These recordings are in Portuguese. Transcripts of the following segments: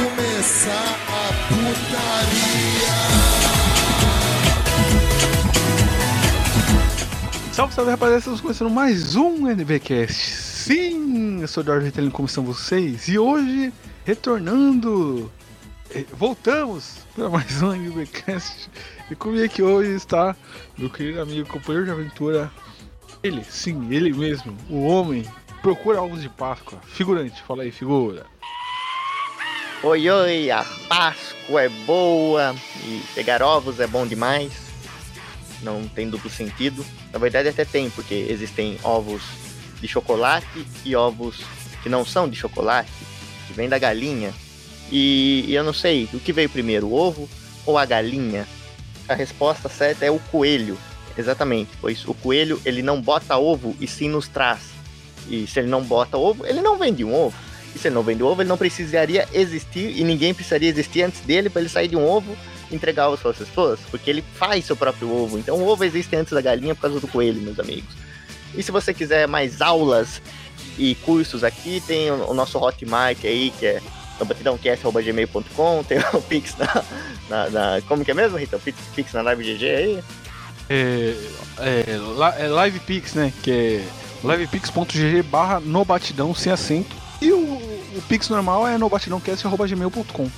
começar a putaria. Salve, salve rapaziada, estamos começando mais um NBcast. Sim, eu sou o Jorge Vitelino, como estão vocês? E hoje, retornando, eh, voltamos para mais um NBcast. E comigo aqui hoje está meu querido amigo, companheiro de aventura, ele, sim, ele mesmo, o homem, procura ovos de Páscoa, figurante, fala aí, figura. Oi, oi, a Páscoa é boa e pegar ovos é bom demais. Não tem duplo sentido. Na verdade, até tem, porque existem ovos de chocolate e ovos que não são de chocolate, que vem da galinha. E, e eu não sei, o que veio primeiro, o ovo ou a galinha? A resposta certa é o coelho. Exatamente, pois o coelho ele não bota ovo e sim nos traz. E se ele não bota ovo, ele não vende um ovo. E se ele não vende ovo, ele não precisaria existir e ninguém precisaria existir antes dele para ele sair de um ovo e entregar ovos para as pessoas, porque ele faz seu próprio ovo. Então o ovo existe antes da galinha por causa do coelho, meus amigos. E se você quiser mais aulas e cursos aqui, tem o, nosso Hotmart aí, que é batidãocast.gmail.com, tem o Pix na, na, na, Como que é mesmo, Rita? O Pix, Pix na Live GG aí? É, é, é LivePix, né? Que é livepix.gg barra no batidão sem acento. O, Pix normal é no batidãocast.gmail.com.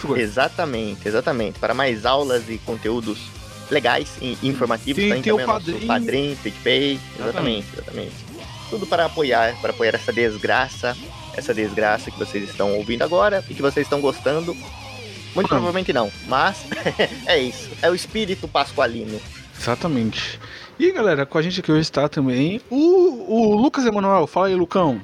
Figura? Exatamente, exatamente. Para mais aulas e conteúdos legais e informativos, Tem- tem, tem o também o nosso Padrim. Padrim, PicPay, exatamente, exatamente. Tudo para apoiar, para apoiar essa desgraça, essa desgraça que vocês estão ouvindo agora e que vocês estão gostando. Muito Hum. provavelmente não, mas é isso. É o espírito pascualino. Exatamente. E galera, com a gente aqui hoje está também o, o Lucas Emanuel. Fala aí, Lucão.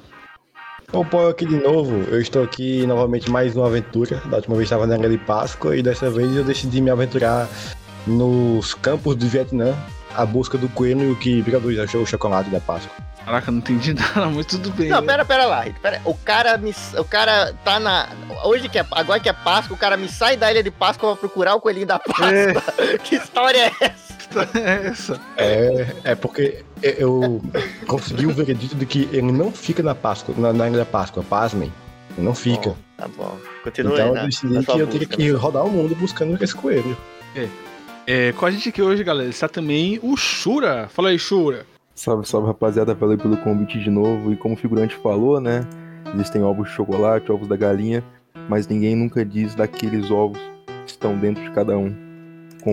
Opa, aqui de novo. Eu estou aqui novamente mais uma aventura. Da última vez estava na Ilha de Páscoa e dessa vez eu decidi me aventurar nos campos do Vietnã à busca do coelho e o que Brigadores achou o chocolate da Páscoa. Caraca, não entendi nada, mas tudo bem. Não, né? pera, pera lá, pera. O cara me, o cara tá na hoje que é, agora que é Páscoa, o cara me sai da ilha de Páscoa pra procurar o coelhinho da Páscoa. Que história é essa? É essa. É, é porque eu consegui o veredito de que ele não fica na Páscoa, na, na Ilha da Páscoa, pasmem. Ele não fica. Bom, tá bom. Continua então aí eu na, decidi na que eu teria que né? rodar o mundo buscando esse coelho. É, com a gente aqui hoje, galera, está também o Shura. Fala aí, Shura. Salve, salve rapaziada, valeu pelo convite de novo. E como o figurante falou, né? Existem ovos de chocolate, ovos da galinha, mas ninguém nunca diz daqueles ovos que estão dentro de cada um.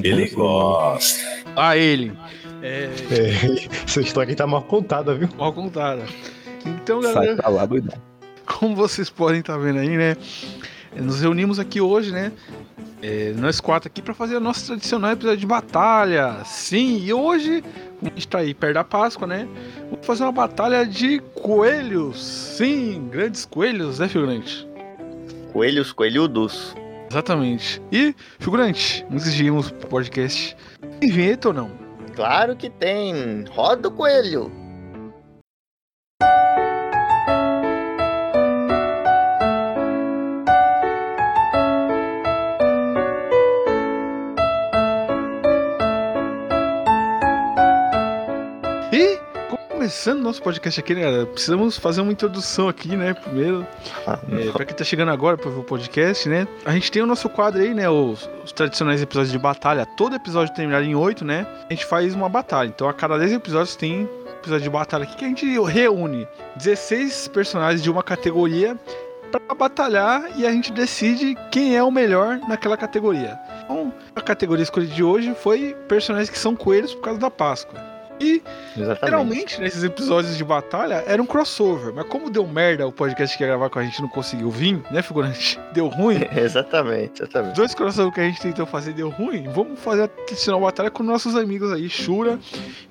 Ele gosta. Ah, ele. É, É, essa história aqui tá mal contada, viu? mal contada. Então, Sai galera, pra lá, doidão. como vocês podem estar vendo aí, né? Nos reunimos aqui hoje, né? é, nós quatro aqui para fazer o nosso tradicional episódio de batalha. Sim, e hoje, como a gente tá aí perto da Páscoa, né? Vamos fazer uma batalha de coelhos. Sim, grandes coelhos, né, figurante? Coelhos coelhudos. Exatamente. E, figurante, antes de irmos pro podcast, tem vinheta ou não? Claro que tem. Roda o coelho. Começando nosso podcast aqui, né, galera? Precisamos fazer uma introdução aqui, né? Primeiro, é, pra quem tá chegando agora ver o podcast, né? A gente tem o nosso quadro aí, né? Os, os tradicionais episódios de batalha. Todo episódio terminado em 8, né? A gente faz uma batalha. Então, a cada 10 episódios tem um episódio de batalha aqui que a gente reúne 16 personagens de uma categoria pra batalhar e a gente decide quem é o melhor naquela categoria. Então, a categoria escolhida de hoje foi personagens que são coelhos por causa da Páscoa. E Exatamente. Geralmente, nesses episódios de batalha, era um crossover. Mas como deu merda o podcast que ia gravar com a gente não conseguiu vir, né, figurante? Deu ruim. Exatamente, exatamente. dois crossovers que a gente tentou fazer deu ruim. Vamos fazer a tradicional batalha com nossos amigos aí, Shura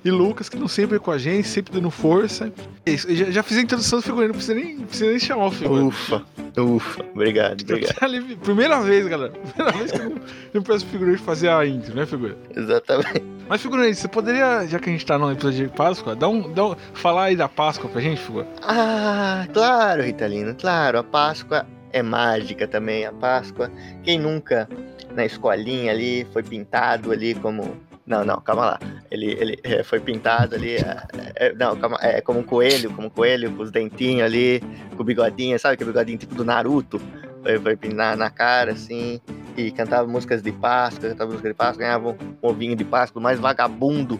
e Lucas, que estão sempre com a gente, sempre dando força. É isso, já, já fiz a introdução do figurante, não precisa nem, não precisa nem chamar o figurante. Ufa, ufa. Obrigado, obrigado. Primeira vez, galera. Primeira vez que eu não, não peço pro figurante fazer a intro, né, figurante? Exatamente. Mas, figurante, você poderia, já que a gente tá no episódio de Páscoa, dar um, dar um, falar aí da Páscoa pra gente, figurante? Ah, claro, Ritalino, claro. A Páscoa é mágica também. A Páscoa, quem nunca na escolinha ali foi pintado ali como. Não, não, calma lá. Ele, ele é, foi pintado ali. é, é, não, calma, é como um coelho, como um coelho, com os dentinhos ali, com o bigodinho, sabe aquele bigodinho tipo do Naruto? Foi, foi na, na cara, assim, e cantava músicas de Páscoa, cantava músicas de Páscoa, ganhava um ovinho de Páscoa, mais vagabundo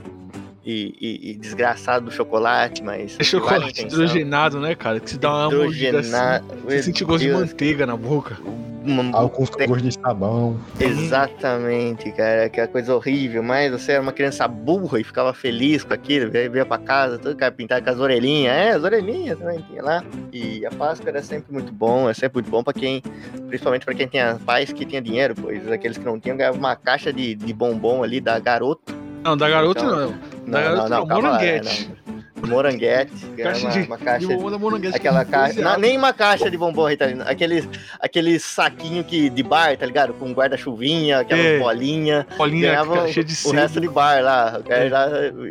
e, e- e desgraçado do chocolate, mas. É chocolate hidrogenado, né, cara? Que se dá uma assim. Hidrogenado. Você sente gosto de manteiga na boca. Uma- Alguns com gosto de sabão. Exatamente, cara, aquela coisa horrível, mas você era uma criança burra e ficava feliz com aquilo, veio, veio pra casa, todo cara pintado com as orelhinhas, é, as orelhinhas também tinha lá. E a Páscoa era sempre muito bom, é sempre muito bom pra quem, principalmente pra quem tinha pais que tinha dinheiro, pois aqueles que não tinham ganhavam uma caixa de, de bombom ali da garoto. Não, da garota Então, não. Da garota não, calma lá, moranguete. é, não. Moranguete, ganhava Caixa uma, de, uma caixa de moranguete. Aquela caixa. Não, nem uma caixa de bombom Ritalina. Aquele, aquele saquinho que, de bar, tá ligado? Com guarda-chuvinha, aquela É. bolinha. Bolinha Ganhava cheia de o sebo. resto de bar lá. O cara É. lá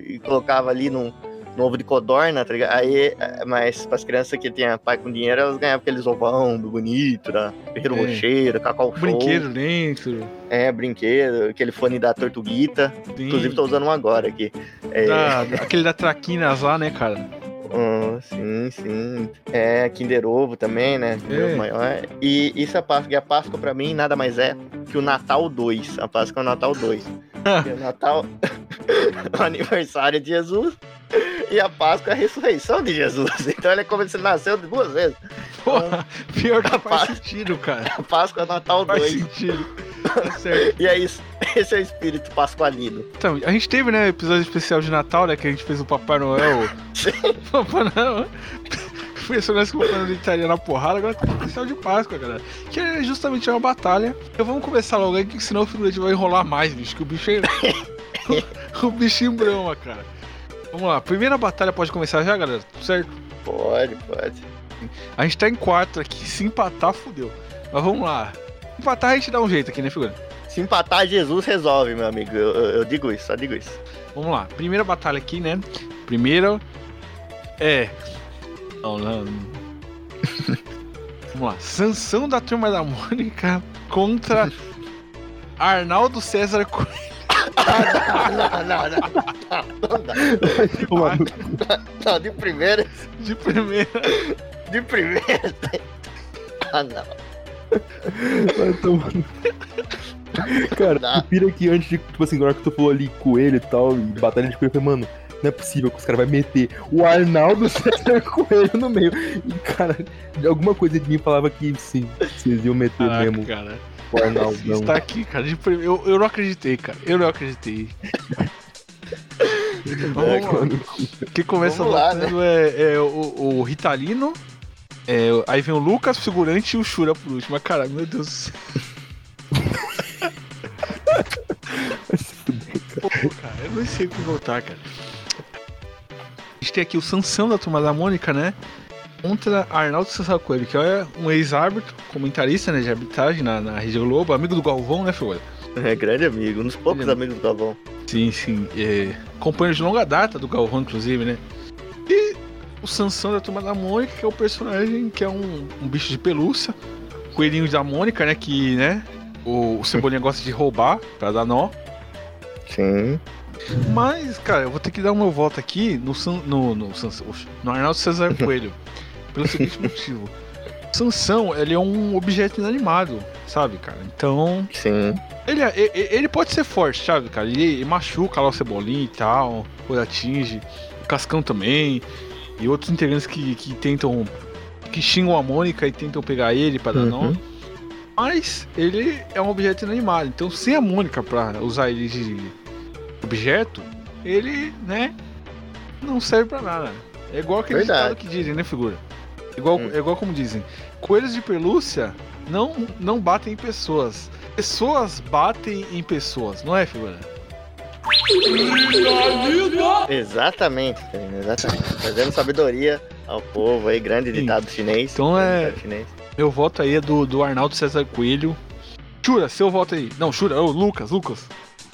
e colocava ali num, num ovo de codorna, tá ligado? Aí, eh, mas pras crianças que tinham pai com dinheiro, elas ganhavam aqueles ovão bonito, da Ferreiro É. Rocheiro, Cacau Show. Brinquedo dentro. É, brinquedo. Aquele fone da Tortuguita. Tem. Inclusive, tô usando um agora aqui. É, Da- aquele da Traquinas lá, né, cara? Ah, sim, sim. É, Kinder Ovo também, né? É. Maior. E isso é a Páscoa. E a Páscoa pra mim nada mais é que o Natal 2. A Páscoa é o Natal 2. O Natal é o aniversário de Jesus e a Páscoa é a ressurreição de Jesus. Então ele é como se ele nasceu duas vezes. Porra, pior que faz Rapaz. sentido, cara. A Páscoa é Natal Faz 2. sentido. Tá certo. E é isso. Esse é o espírito pascualino. Então, a gente teve, né, episódio especial de Natal, né, que a gente fez o Papai Noel. Papai Noel. Personagens que o Papai Noel estaria na porrada, agora tem o especial de Páscoa, galera. Que é justamente uma batalha. Então vamos começar logo aí, que senão o figurante vai enrolar mais, bicho. Que o bicho é. o bichinho brama, cara. Vamos lá, primeira batalha pode começar já, galera? Tudo certo? Pode, pode. A gente tá em quarto aqui, se empatar, fudeu. Mas vamos lá. Empatar a gente dá um jeito aqui, né, figura? Se empatar, Jesus resolve, meu amigo. Eu, eu- eu digo isso, só digo isso. Vamos lá, primeira batalha aqui, né? Primeira é. Não, não. Vamos lá. Sansão da turma da Mônica contra Arnaldo César Coelho. não, não, não, não, não, dá. Mano, não, de primeira, De primeira. de primeira. Ah, não. vai tomando. Cara, pira que antes de, tipo assim, na hora que tu falou ali coelho e tal, e batalha de coelho, eu falei, mano, não é possível que os caras vão meter o Arnaldo César Coelho no meio. E, cara, alguma coisa de mim falava que sim, vocês iam meter Caraca, mesmo cara. o Arnaldão. Está aqui, cara. Eu, eu não acreditei, cara. Eu não acreditei. É, Vamos lá. mano. Quem começa Vamos lá, batendo é, é o, o Ritalino. é, aí vem o Lucas, figurante, e o Shura por último. Mas, cara, meu Deus do céu. Pô, cara, eu não sei o que voltar, cara. A gente tem aqui o Sansão da Turma da Mônica, né? Contra Arnaldo César Coelho, que é um ex-árbitro, comentarista né, de arbitragem na, na Rede Globo, amigo do Galvão, né, Figura? É grande amigo, um dos poucos é- amigos do Galvão. Sim, sim. É, companheiro de longa data do Galvão, inclusive, né? E o Sansão da Turma da Mônica, que é o personagem que é um, um bicho de pelúcia. Coelhinho da Mônica, né? Que, né? O, o Cebolinha gosta de roubar pra dar nó. Sim. Mas, cara, eu vou ter que dar o meu voto aqui no, San, no, no, no Arnaldo César Coelho. pelo seguinte motivo. Sansão, ele é um objeto inanimado, sabe, cara? Então, Sim. Ele, é- e- e- ele pode ser forte, sabe, cara? Ele, ele machuca lá o Cebolinha e tal, quando atinge. O Cascão também. E outros integrantes que, que tentam. que xingam a Mônica e tentam pegar ele pra dar. Uhum. Mas ele é um objeto inanimado. Então, sem a Mônica pra usar ele de objeto, ele, né? Não serve pra nada. É igual aquele Verdade. que dizem, né, figura? Igual, Hum. É igual como dizem: coelhos de pelúcia não, não batem em pessoas. Pessoas batem em pessoas, não é, figura? Exatamente, exatamente. Trazendo sabedoria ao povo aí, grande Sim. ditado chinês. Então é- Chinês. Meu voto aí é do, do Arnaldo César Coelho. Chura, seu voto aí. Não, Chura, ô, Lucas, Lucas.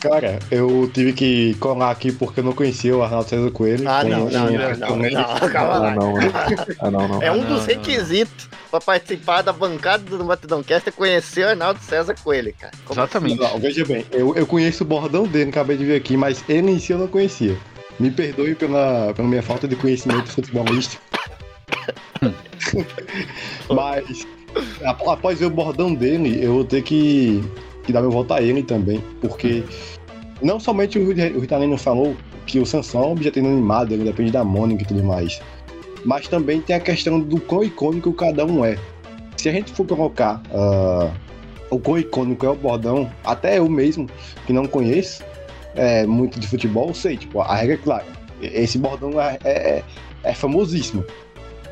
Cara, eu tive que colar aqui porque eu não conhecia o Arnaldo César Coelho. Ah, não, não, um- não, não, Ah, não? Ah, não. É um não, dos requisitos pra participar da bancada do Batidão Cast é conhecer o Arnaldo César Coelho, cara. Como Exatamente. Não, veja bem, eu, eu conheço o bordão dele, acabei de ver aqui, mas ele em si eu não conhecia. Me perdoe pela, pela minha falta de conhecimento futebolístico. mas Ap- Após ver o bordão dele, eu vou ter que, que dar meu voto a ele também, porque não somente o, o Ritalino falou que o Sansão é um objeto inanimado, ele depende da Mônica e tudo mais, mas também tem a questão do quão icônico cada um é. Se a gente for colocar ah, o quão icônico é o bordão, até eu mesmo, que não conheço é, muito de futebol, sei, tipo, a regra é clara. Esse bordão é, é, é famosíssimo.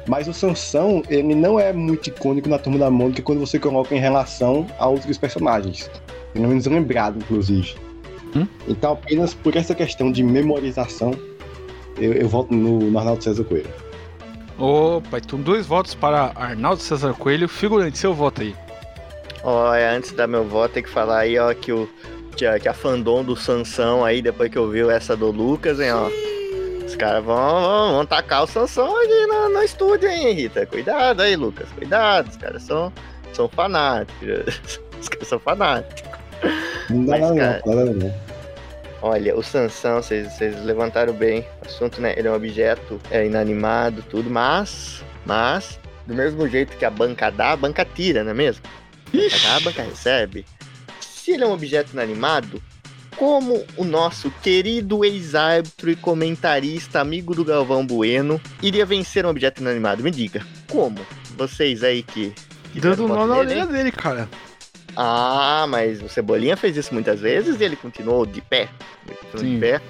Mas o Sansão, ele não é muito icônico na Turma da Mônica quando você coloca em relação a outros personagens. Pelo menos lembrado, inclusive. Hum? Então, apenas por essa questão de memorização, eu, eu voto no, no Arnaldo César Coelho. Opa, então dois votos para Arnaldo César Coelho. Figurante, seu voto aí. Olha, antes de dar meu voto, tem que falar aí, ó, que, o, que, a, que a fandom do Sansão aí, depois que ouviu essa do Lucas, hein, ó. Os caras vão, vão, vão tacar o Sansão aqui no, no estúdio, hein, Rita? Cuidado aí, Lucas. Cuidado, os caras são, são fanáticos. Os caras são fanáticos. Não dá Mas, nada, cara, não, não. Olha, o Sansão, vocês levantaram bem o assunto, né? Ele é um objeto é, inanimado, tudo, mas, mas, do mesmo jeito que a banca dá, a banca tira, não é mesmo? A banca dá, a banca recebe. Se ele é um objeto inanimado, como o nosso querido ex-árbitro e comentarista, amigo do Galvão Bueno, iria vencer um objeto inanimado? Me diga, como? Vocês aí que. que Dando nó na orelha dele, cara. Ah, mas o Cebolinha fez isso muitas vezes e ele continuou de pé. Ele continuou Sim. de pé.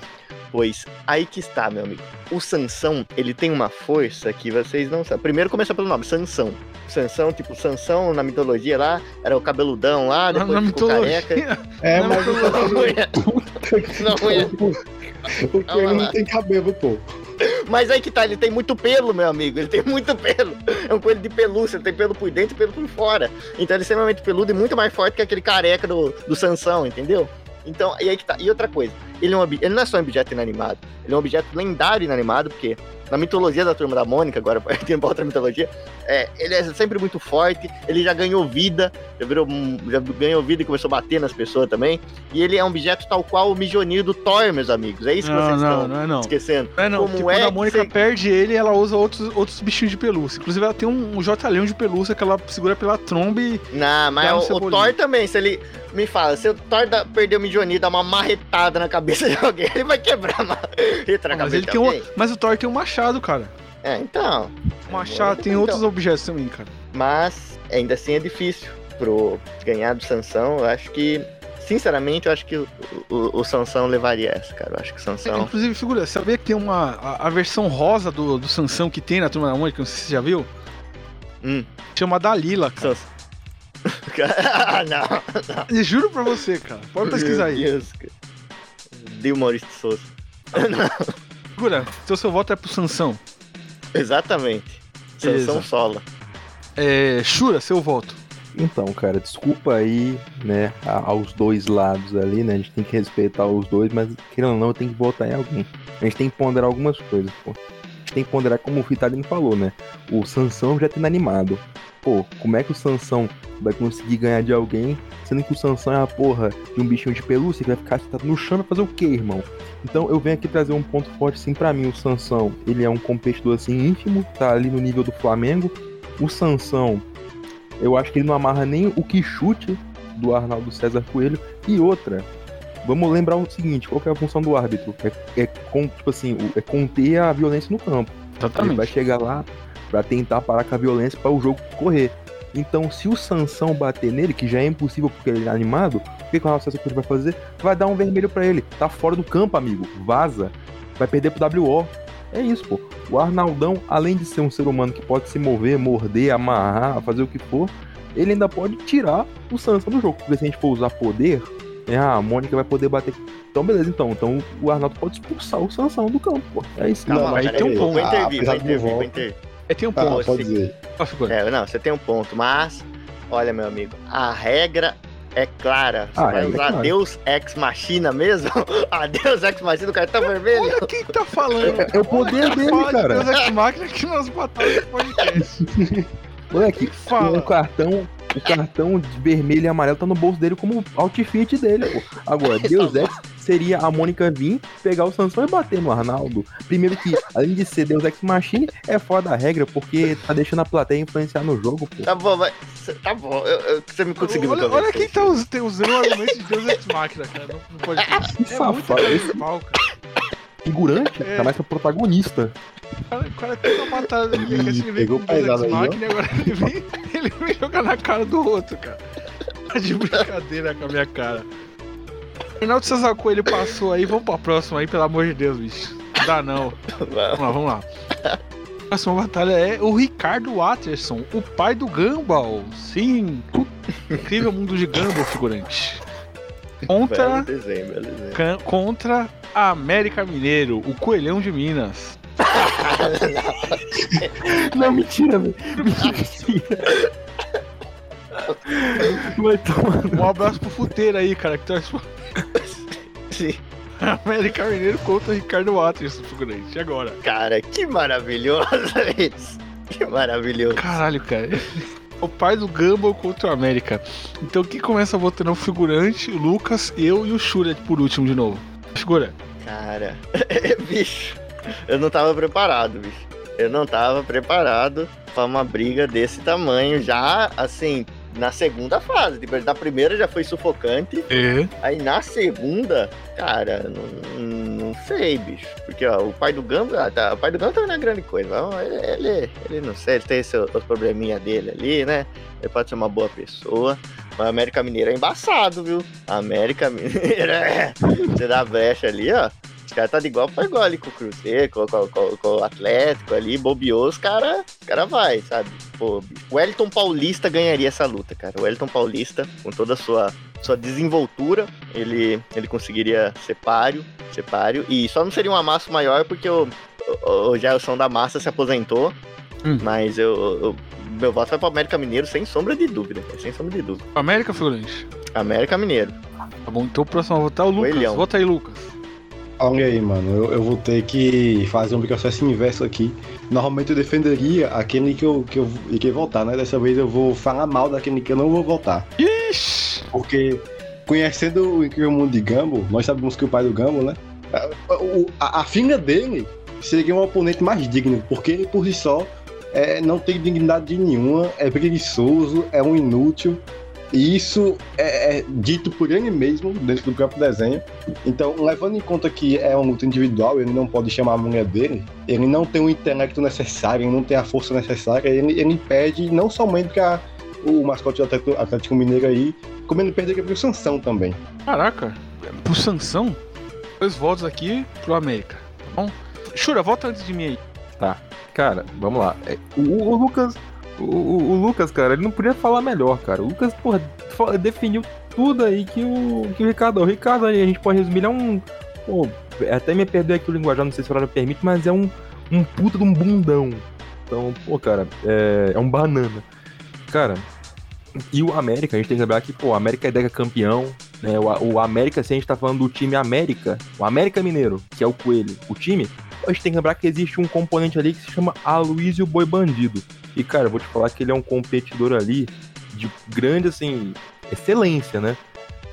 Pois aí que está, meu amigo. O Sansão, ele tem uma força que vocês não sabem. Primeiro começa pelo nome, Sansão. Sansão, tipo, Sansão na mitologia lá, era o cabeludão lá, Na, depois na ficou mitologia. careca. É, Não, mas não, Não é. Não é. o Coelho não tem cabelo, pô. Mas aí que tá, ele tem muito pelo, meu amigo. Ele tem muito pelo. É um coelho de pelúcia, ele tem pelo por dentro e pelo por fora. Então ele é extremamente peludo e muito mais forte que aquele careca do, do Sansão, entendeu? Então, e aí que tá. E outra coisa, ele, é um, ele não é só um objeto inanimado, ele é um objeto lendário inanimado, porque na mitologia da turma da Mônica, agora partindo pra outra mitologia, é, ele é sempre muito forte, ele já ganhou vida, já, virou, já ganhou vida e começou a bater nas pessoas também. E ele é um objeto tal qual o Mijonir do Thor, meus amigos. É isso que Não, vocês não, estão não é não. esquecendo. Não é não, Como porque é quando a que Mônica você- perde ele, ela usa outros, outros bichinhos de pelúcia. Inclusive, ela tem um, um J-leão de pelúcia que ela segura pela tromba e... Não, mas o, o. Thor também, se ele. Me fala, se o Thor dá, perder o Mijonir, dá uma marretada na cabeça de alguém, ele vai quebrar a marreta na mas, cabeça ele tem um, mas o Thor tem um machado, cara. É, então. Machado tem Então, outros objetos também, cara. Mas ainda assim é difícil pro ganhar do Sansão. Eu acho que. Sinceramente, eu acho que o, o, o Sansão levaria essa, cara. Eu acho que o Sansão. Inclusive, figura, sabia que tem uma. A, a versão rosa do, do Sansão que tem na turma da Mônica, não sei se você já viu? Hum. Chama Dalila, cara. Sansão. ah, não. E juro pra você, cara. Pode pesquisar aí. Deus, cara. De Maurício de Souza. Figura, então seu voto é pro Sansão. Exatamente. Beleza. Sansão sola. É. Shura, seu voto. Então, cara, desculpa aí, né, aos dois lados ali, né? A gente tem que respeitar os dois, mas querendo ou não, tem que votar em alguém. A gente tem que ponderar algumas coisas, pô. A gente tem que ponderar como o Vitalino falou, né? O Sansão já tem animado. Pô, como é que o Sansão vai conseguir ganhar de alguém, sendo que o Sansão é a porra de um bichinho de pelúcia que vai ficar sentado no chão pra fazer o quê, irmão? Então eu venho aqui trazer um ponto forte, assim, pra mim. O Sansão, ele é um competidor, assim, ínfimo, tá ali no nível do Flamengo. O Sansão, eu acho que ele não amarra nem o que chute do Arnaldo César Coelho. E outra, vamos lembrar o seguinte: qual que é a função do árbitro? É, é, tipo assim, é conter a violência no campo. Ele vai chegar lá pra tentar parar com a violência para o jogo correr. Então, se o Sansão bater nele, que já é impossível porque ele é animado, o que, que o Arnaldo César Coelho vai fazer? Vai dar um vermelho pra ele. Tá fora do campo, amigo. Vaza. Vai perder pro WO. É isso, pô. O Arnaldão, além de ser um ser humano que pode se mover, morder, amarrar, fazer o que for, ele ainda pode tirar o Sansão do jogo. Porque se a gente for usar poder, é, ah, a Mônica vai poder bater. Então, beleza, então. Então o Arnaldo pode expulsar o Sansão do campo, pô. É isso. Calma, Não, mas aí tem um ponto. Vou intervir, vou intervir, vou voto. intervir. É, tem um Ah, ponto. pode sim. dizer. É, não, você tem um ponto, mas olha, meu amigo, a regra é clara. Você Ah, vai é usar claro. Deus Ex Machina mesmo? a Deus Ex Machina do cartão vermelho? Olha quem tá falando. É o poder Olha dele, cara. Deus Ex Machina aqui nas batalhas do podcast. Moleque, Fala. um cartão o cartão vermelho e amarelo tá no bolso dele como outfit dele, pô. Agora, Deus Ex seria a Mônica vir, pegar o Sansão e bater no Arnaldo. Primeiro que, além de ser Deus Ex Machine, é fora da regra, porque tá deixando a plateia influenciar no jogo, pô. Tá bom, mas. Tá bom, eu- eu- você me conseguiu Olha, olha quem tá usando o argumento de Deus Ex Machina, cara. Não, não pode. Que É muito safado. Esse pau, cara. Figurante É. tá mais que o protagonista. O cara, o cara tem uma batalha assim, ele vem pegou pesado aí, agora ele vem, ele vem jogar na cara do outro, cara. Tá de brincadeira com a minha cara. Reinaldo Sazaku, ele passou aí, vamos pra próxima aí, pelo amor de Deus, bicho. Não dá não. Vamos lá, vamos lá. A próxima batalha é o Ricardo Watterson, o pai do Gumball. Sim. Incrível mundo de Gumball, figurante. Contra, Belo desenho, belo desenho. contra América Mineiro, o coelhão de Minas. Não, mentira, velho. Mentira. Vai tomar. Um abraço pro futeiro aí, cara, que torce pro Sim. América Mineiro contra o Ricardo Watterson, figurante. E agora? Cara, que maravilhoso isso. Que maravilhoso. Caralho, cara. O pai do Gumball contra o América. Então quem começa votando é o figurante, o Lucas, eu e o Shura por último de novo. Figura. Cara, bicho, eu não tava preparado, bicho. Eu não tava preparado pra uma briga desse tamanho já, assim, na segunda fase. Tipo, na primeira já foi sufocante, É. aí na segunda, cara, não, não sei, bicho. Porque, ó, o pai do Gamba, ah, tá, o pai do Gamba tá na grande coisa. Ele, ele, ele não sei, ele tem seu- os probleminha dele ali, né? Ele pode ser uma boa pessoa. Mas a América Mineira é embaçado, viu? A América Mineira é. Você dá brecha ali, ó. Os caras tá de igual pra igual ali com o Cruzeiro, com, com- com- com o Atlético ali, bobeou, os caras cara vai, sabe? Pô, o Wellington Paulista ganharia essa luta, cara. O Wellington Paulista, com toda a sua, sua desenvoltura, ele, ele conseguiria ser páreo, ser páreo. E só não seria um amasso maior porque o, o, o Gelson da Massa se aposentou. Hum. Mas eu, eu- meu voto vai pro América Mineiro sem sombra de dúvida, sem sombra de dúvida. América, figurante. América Mineiro. Tá bom, então o próximo a votar é o Lucas. Coelhão. Vota aí, Lucas. Olha aí, mano, eu, eu vou ter que fazer um processo inverso aqui. Normalmente eu defenderia aquele que eu, que eu iria votar, né? Dessa vez eu vou falar mal daquele que eu não vou votar. Ixi! Porque, conhecendo o incrível mundo de Gumball, nós sabemos que o pai do Gumball, né? A, a, a filha dele seria um oponente mais digno, porque ele por si só é, não tem dignidade nenhuma, é preguiçoso, é um inútil. E isso é, é dito por ele mesmo dentro do próprio desenho. Então, levando em conta que é uma luta individual, ele não pode chamar a mulher dele, ele não tem o intelecto necessário, ele não tem a força necessária, ele, ele pede não somente para o mascote do Atlético, Atlético Mineiro aí, como ele perderia pro Sansão também. Caraca, pro Sansão, dois votos aqui pro América, tá bom? Shura, volta antes de mim aí. Cara, vamos lá. É, O, o Lucas. O, o- Lucas, cara, ele não podia falar melhor, cara. O Lucas, porra, definiu tudo aí que o, que o Ricardo. O Ricardo a gente pode resumir, ele é um. Pô, até me perdoe aqui o linguajar, não sei se o horário permite, mas é um, um puta de um bundão. Então, pô, cara, é, é um banana. Cara, e o América, a gente tem que lembrar que, pô, o América é Deca campeão, né? O, o América, se a gente tá falando do time América, o América Mineiro, que é o Coelho, o time, a gente tem que lembrar que existe um componente ali que se chama Aloysio Boi Bandido. E, cara, eu vou te falar que ele é um competidor ali de grande, assim, excelência, né?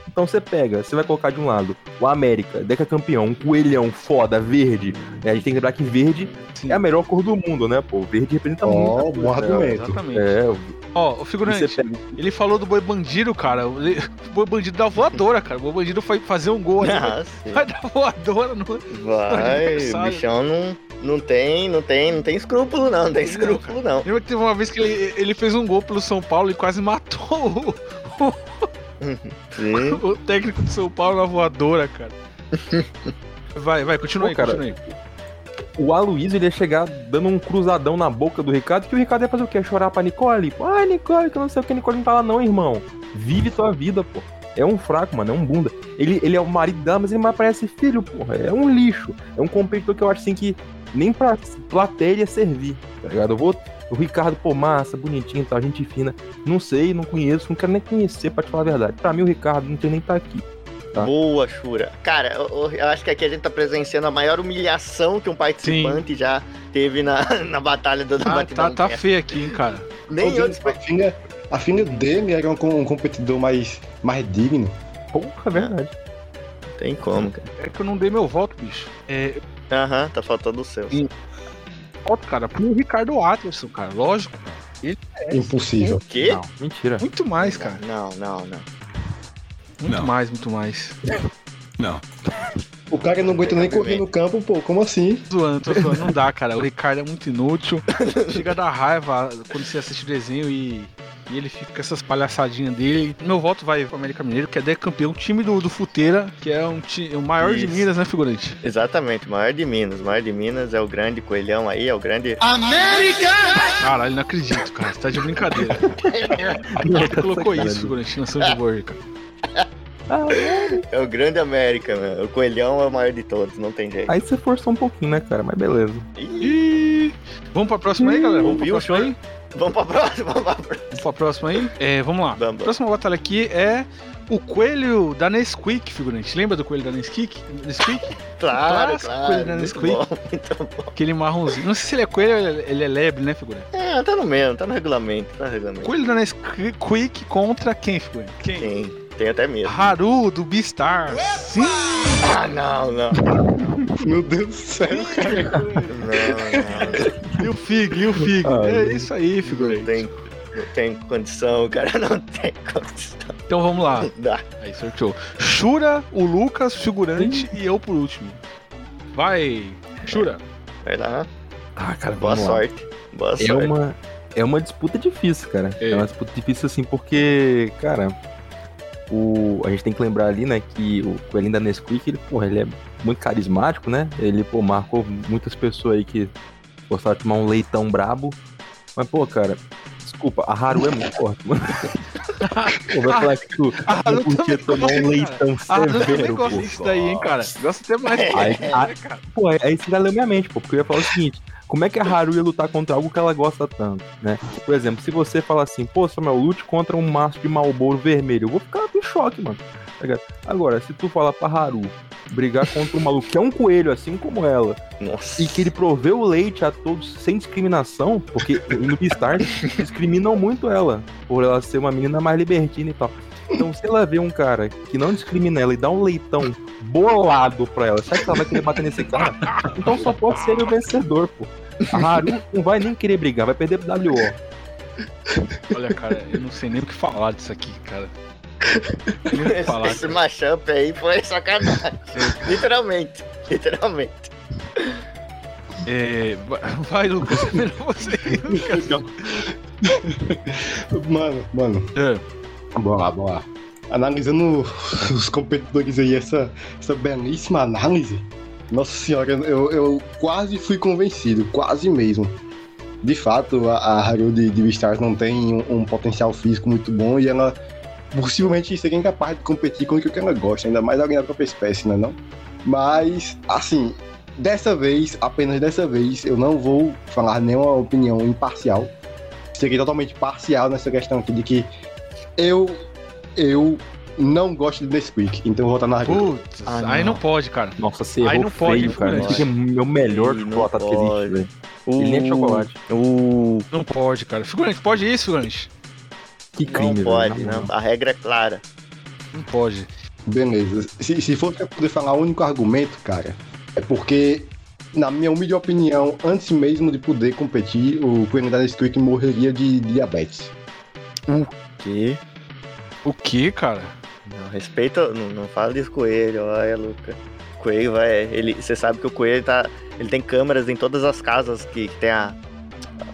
Então você pega, você vai colocar de um lado o América, Deca campeão, um coelhão foda, verde. né? A gente tem que lembrar que verde Sim. é a melhor cor do mundo, né? Pô, verde representa Ó, muito. bom argumento. Exatamente. É, Ó, o figurante, ele falou do boi bandido, cara. O o boi bandido da voadora, cara. O boi bandido foi fazer um gol ali. Ah, sim. Vai dar voadora no. Vai, o Aniversário. bichão não, não tem, não tem, não tem escrúpulo não, não tem escrúpulo não. Lembra que teve uma vez que ele, ele fez um gol pelo São Paulo e quase matou o, Sim. o técnico do São Paulo na voadora, cara. Vai, vai, continua Pô, aí, cara, continua aí. O Aloysio ele ia chegar dando um cruzadão na boca do Ricardo, que o Ricardo ia fazer o quê? Chorar pra Nicole? Ah, Nicole, que eu não sei o que, Nicole não tá lá não, irmão. Vive tua vida, pô. É um fraco, mano, é um bunda. Ele, ele é o marido dela, mas ele mais parece filho, porra. É um lixo. É um competidor que eu acho assim que nem pra plateia servir, tá ligado? Eu vou. O Ricardo, pô, massa, bonitinho, tá, gente fina. Não sei, não conheço, não quero nem conhecer, pra te falar a verdade. Pra mim, o Ricardo não tem nem tá aqui. Tá. Boa, Shura. Cara, eu, eu acho que aqui a gente tá presenciando a maior humilhação que um participante já teve na, na batalha do Ah, Batidão tá, tá feio aqui, hein, cara. Nem eu despe- a, filha, A filha dele era um, um competidor mais, mais digno. Porra, é verdade. Não tem como, cara. É que eu não dei meu voto, bicho. É, Aham, tá faltando o seu. Ih. voto, cara, pro Ricardo Atterson, cara. Lógico. Impossível. O quê? Não, mentira. Muito mais, cara. Não, não, não. Muito Não. mais, muito mais. Não. O cara não aguenta nem correr no campo, pô, como assim? Zoando, tô zoando. Não dá, cara. O Ricardo é muito inútil. Chega a dar raiva quando você assiste o desenho e, e ele fica com essas palhaçadinhas dele. Meu voto vai pro América Mineiro, que é decampeão, time do, do Futeira, que é um ti- o maior de Isso. Minas, né, figurante? Exatamente, o maior de Minas. O maior de Minas é o grande coelhão aí, é o grande. Caralho, não acredito, cara. Você tá de brincadeira. Quem colocou isso, figurante? Nação de Borja, cara. É o grande América, mano. O coelhão é o maior de todos, não tem jeito. Aí você forçou um pouquinho, né, cara? Mas beleza. Ih, Vamos pra próxima aí, galera? Vamos pra próxima aí? Vamos pra próxima, vamos pra próxima. Vamos pra próxima aí? É, vamos lá. Vamos. A próxima batalha aqui é o coelho da Nesquik, figurante. Lembra do coelho da Nesquik? Nesquik? Claro, claro. coelho da Muito Nesquik. bom, muito bom. Aquele marronzinho. Não sei se ele é coelho ou ele é- é lebre, né, figurante? É, tá no mesmo, tá no regulamento, tá no regulamento. Coelho da Nesquik contra quem, figurante? Quem? Tem, tem até medo. Haru, do Beastar. Sim! Ah, não, não. Meu Deus do céu. Não, E o Fig, e o Fig. Ah, é isso aí, não. Não figurante. tem, não tem condição, cara. Não tem condição. Então vamos lá. Não dá. Aí, sorteou. Shura, o Lucas, figurante e eu por último. Vai, Shura. Vai lá. Ah, cara, Boa vamos lá. sorte. Boa É sorte. uma, é uma disputa difícil, cara. É. É. uma disputa difícil, assim, porque, cara, o, a gente tem que lembrar ali, né, que o Coelhinho da Nesquik, ele, porra, ele é muito carismático, né? Ele, pô, marcou muitas pessoas aí que gostavam de tomar um leitão brabo. Mas, pô, cara, desculpa, a Haru é muito forte, mano. Pô, vai falar que tu A Haru não podia tomar um leitão severo, pô. disso daí, hein, cara. Gosto até mais. Aí, É, aí- cara. Pô, aí você já leu minha mente, pô, porque eu ia falar o seguinte: como é que a Haru ia lutar contra algo que ela gosta tanto, né? Por exemplo, se você falar assim, pô, Samuel, lute contra um maço de Malboro vermelho, eu vou ficar em choque, mano. tá? Agora, se tu falar pra Haru brigar contra um maluco que é um coelho, assim como ela, Nossa. e que ele proveu o leite a todos sem discriminação, porque no Beastars discriminam muito ela, por ela ser uma menina mais libertina e tal. Então, se ela vê um cara que não discrimina ela e dá um leitão bolado pra ela, será que ela vai querer bater nesse cara? Então só pode ser o vencedor, pô. A Haru não vai nem querer brigar, vai perder pro WO. Olha, cara, eu não sei nem o que falar disso aqui, cara. Nem o que falar. Esse mashup aí foi sacanagem. Literalmente. Literalmente. É, vai- Lucas. É melhor você. Lucas. Mano, mano, É, bora lá, bora lá. Analisando os competidores aí, essa, essa belíssima análise, nossa senhora, eu, eu quase fui convencido, quase mesmo. De fato, a, a Haru de, de Beastars não tem um, um potencial físico muito bom e ela possivelmente seria incapaz de competir com o que ela gosta, ainda mais alguém da própria espécie, né não? Mas, assim, dessa vez, apenas dessa vez, eu não vou falar nenhuma opinião imparcial. Serei totalmente parcial nessa questão aqui de que eu, eu não gosto de Nesquik, então eu vou votar na Haru. putz, Ah, aí não. não pode, cara. Nossa, você Aí errou não pode, feio, cara. Esse aqui é meu melhor chocolate que existe, pode. velho. Ele nem é chocolate. O... Não pode, cara. Figurante, pode isso, figurante? Que crime, Não pode, não. A regra é clara. Não pode. Beleza. Se, se for pra poder falar o único argumento, cara, é porque, na minha humilde opinião, antes mesmo de poder competir, o Coelho da Nesquik morreria de diabetes. Que? O que, cara? Não, respeita. Não, não fala desse coelho, olha, Luca. Coelho vai. Ele, você sabe que o coelho tá. Ele tem câmeras em todas as casas que, que tem a.